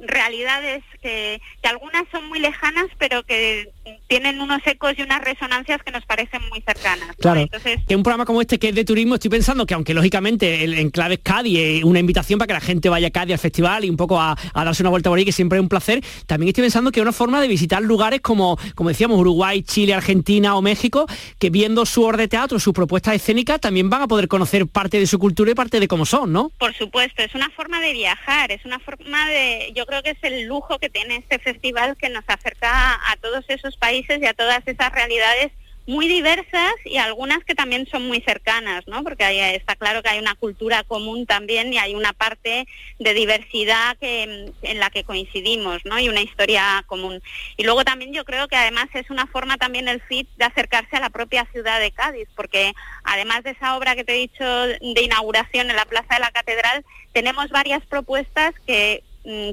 realidades que, que, algunas son muy lejanas, pero que tienen unos ecos y unas resonancias que nos parecen muy cercanas. ¿no? Claro, Entonces, que un programa como este que es de turismo, estoy pensando que aunque lógicamente el enclave es Cádiz, una invitación para que la gente vaya a Cádiz al festival y un poco a, a, darse una vuelta por ahí, que siempre es un placer, también estoy pensando que es una forma de visitar lugares como, como decíamos, Uruguay, Chile, Argentina o México, que viendo su obra de teatro, sus propuestas escénicas, también van a poder conocer parte de su cultura y parte de cómo son, ¿no? Por supuesto, es una forma de viajar, es una forma de, yo creo que es el lujo que tiene este festival que nos acerca a todos esos países y a todas esas realidades muy diversas y algunas que también son muy cercanas, ¿no? Porque ahí está claro que hay una cultura común también y hay una parte de diversidad que, en la que coincidimos, ¿no? Y una historia común. Y luego también yo creo que además es una forma también el FIT de acercarse a la propia ciudad de Cádiz, porque además de esa obra que te he dicho de inauguración en la Plaza de la Catedral, tenemos varias propuestas que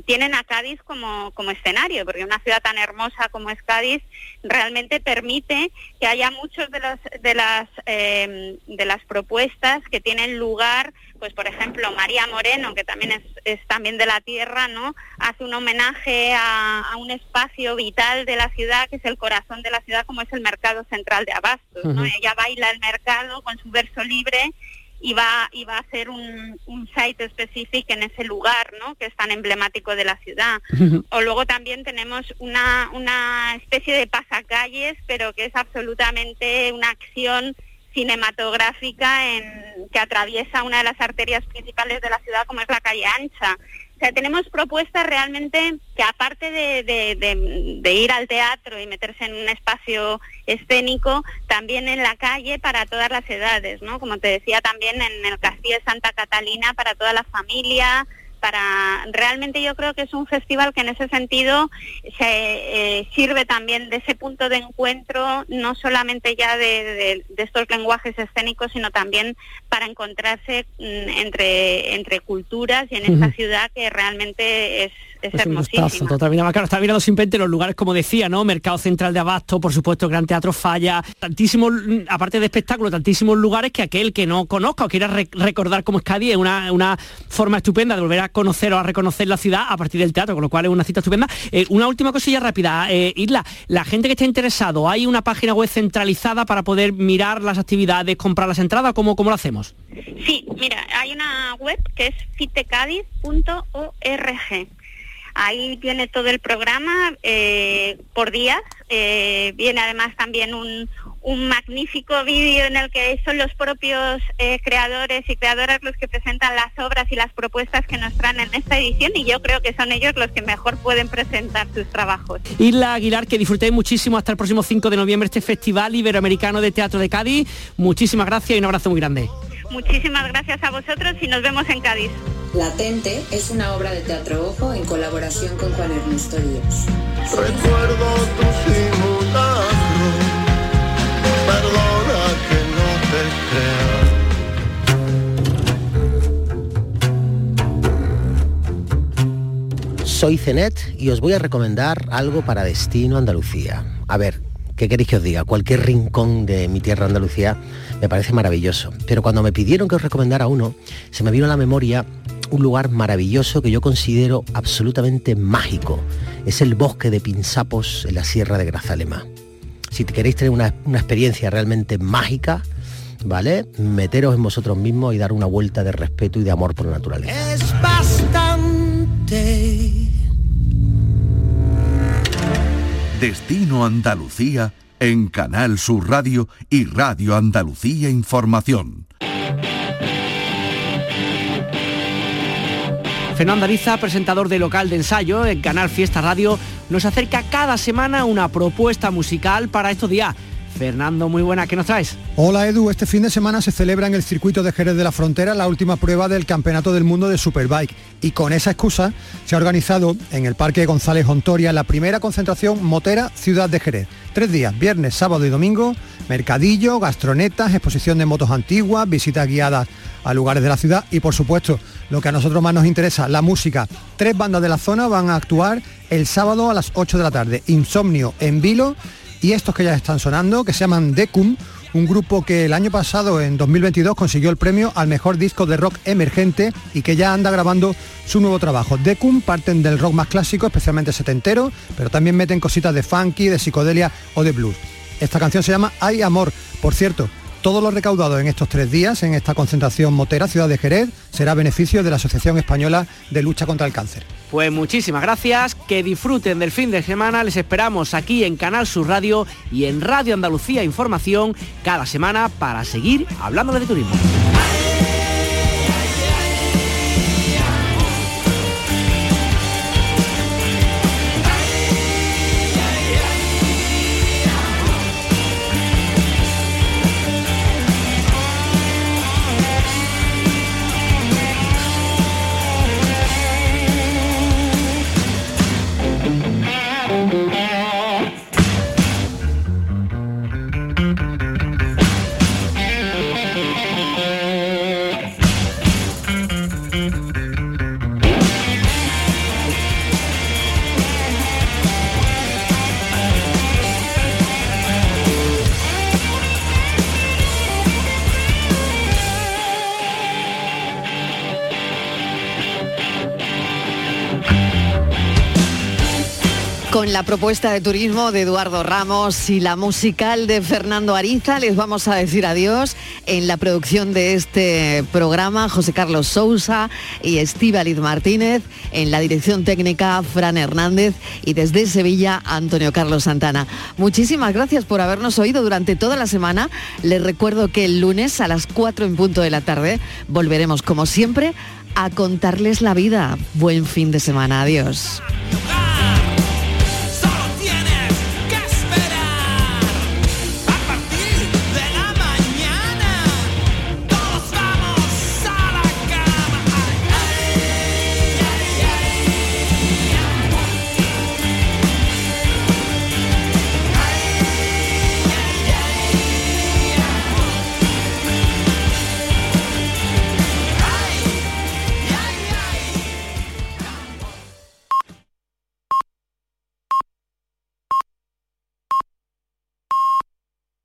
tienen a Cádiz como, como escenario, porque una ciudad tan hermosa como es Cádiz realmente permite que haya muchos de, los, de, las, eh, de las propuestas que tienen lugar, pues por ejemplo María Moreno, que también es, es también de la tierra, ¿no? hace un homenaje a, a, un espacio vital de la ciudad, que es el corazón de la ciudad, como es el mercado central de Abastos. ¿no? Uh -huh. Ella baila el mercado con su verso libre y va, y va a hacer un, un site específico en ese lugar, ¿no? Que es tan emblemático de la ciudad. o luego también tenemos una, una especie de pasacalles, pero que es absolutamente una acción cinematográfica en, que atraviesa una de las arterias principales de la ciudad, como es la calle Ancha. Tenemos propuestas realmente que aparte de, ir al teatro y meterse en un espacio escénico, también en la calle para todas las edades, ¿no? Como te decía, también en el Castillo de Santa Catalina para toda la familia, para realmente yo creo que es un festival que en ese sentido se eh, sirve también de ese punto de encuentro no solamente ya de, de, de estos lenguajes escénicos sino también para encontrarse mm, entre entre culturas y en uh -huh. esta ciudad que realmente es es, es hermosísima. Claro, está mirando simplemente los lugares, como decía, ¿no? Mercado Central de Abasto, por supuesto, Gran Teatro Falla, tantísimos, aparte de espectáculos, tantísimos lugares que aquel que no conozca o quiera re recordar cómo es Cádiz es una, una forma estupenda de volver a conocer o a reconocer la ciudad a partir del teatro, con lo cual es una cita estupenda. Eh, una última cosilla rápida, eh, Isla, la gente que esté interesado, ¿hay una página web centralizada para poder mirar las actividades, comprar las entradas? ¿Cómo, cómo lo hacemos? Sí, mira, hay una web que es fitecadiz.org. Ahí viene todo el programa eh, por días. Eh, viene además también un, un magnífico vídeo en el que son los propios eh, creadores y creadoras los que presentan las obras y las propuestas que nos traen en esta edición y yo creo que son ellos los que mejor pueden presentar sus trabajos. Isla Aguilar, que disfrutéis muchísimo hasta el próximo 5 de noviembre este Festival Iberoamericano de Teatro de Cádiz. Muchísimas gracias y un abrazo muy grande. Muchísimas gracias a vosotros y nos vemos en Cádiz. Latente es una obra de teatro ojo en colaboración con Juan Ernesto Díaz. Recuerdo tu simulacro, perdona que no te. Soy Cenet y os voy a recomendar algo para Destino Andalucía. A ver, ¿qué queréis que os diga? Cualquier rincón de mi tierra Andalucía me parece maravilloso. Pero cuando me pidieron que os recomendara uno, se me vino a la memoria un lugar maravilloso que yo considero absolutamente mágico. Es el bosque de Pinsapos en la Sierra de Grazalema. Si queréis tener una, una experiencia realmente mágica, ¿vale? Meteros en vosotros mismos y dar una vuelta de respeto y de amor por la naturaleza. Es bastante. Destino Andalucía en Canal Sur Radio y Radio Andalucía Información. Fernando Ariza, presentador de local de ensayo en Canal Fiesta Radio, nos acerca cada semana una propuesta musical para estos días. Fernando, muy buena, ¿qué nos traes? Hola Edu, este fin de semana se celebra en el circuito de Jerez de la Frontera la última prueba del Campeonato del Mundo de Superbike y con esa excusa se ha organizado en el Parque González Ontoria la primera concentración motera Ciudad de Jerez. Tres días, viernes, sábado y domingo, mercadillo, gastronetas, exposición de motos antiguas, visitas guiadas a lugares de la ciudad y por supuesto lo que a nosotros más nos interesa, la música. Tres bandas de la zona van a actuar el sábado a las 8 de la tarde. Insomnio en Vilo y estos que ya están sonando, que se llaman Decum, un grupo que el año pasado, en 2022, consiguió el premio al mejor disco de rock emergente y que ya anda grabando su nuevo trabajo. Decum parten del rock más clásico, especialmente setentero, pero también meten cositas de funky, de psicodelia o de blues. Esta canción se llama Hay Amor. Por cierto, todo lo recaudado en estos tres días en esta concentración motera Ciudad de Jerez será beneficio de la Asociación Española de Lucha contra el Cáncer. Pues muchísimas gracias, que disfruten del fin de semana, les esperamos aquí en Canal Sur Radio y en Radio Andalucía Información cada semana para seguir hablando de turismo. La propuesta de turismo de Eduardo Ramos y la musical de Fernando Ariza, les vamos a decir adiós. En la producción de este programa, José Carlos Sousa y Estíbaliz Martínez. En la dirección técnica, Fran Hernández. Y desde Sevilla, Antonio Carlos Santana. Muchísimas gracias por habernos oído durante toda la semana. Les recuerdo que el lunes a las 4 en punto de la tarde volveremos, como siempre, a contarles la vida. Buen fin de semana. Adiós.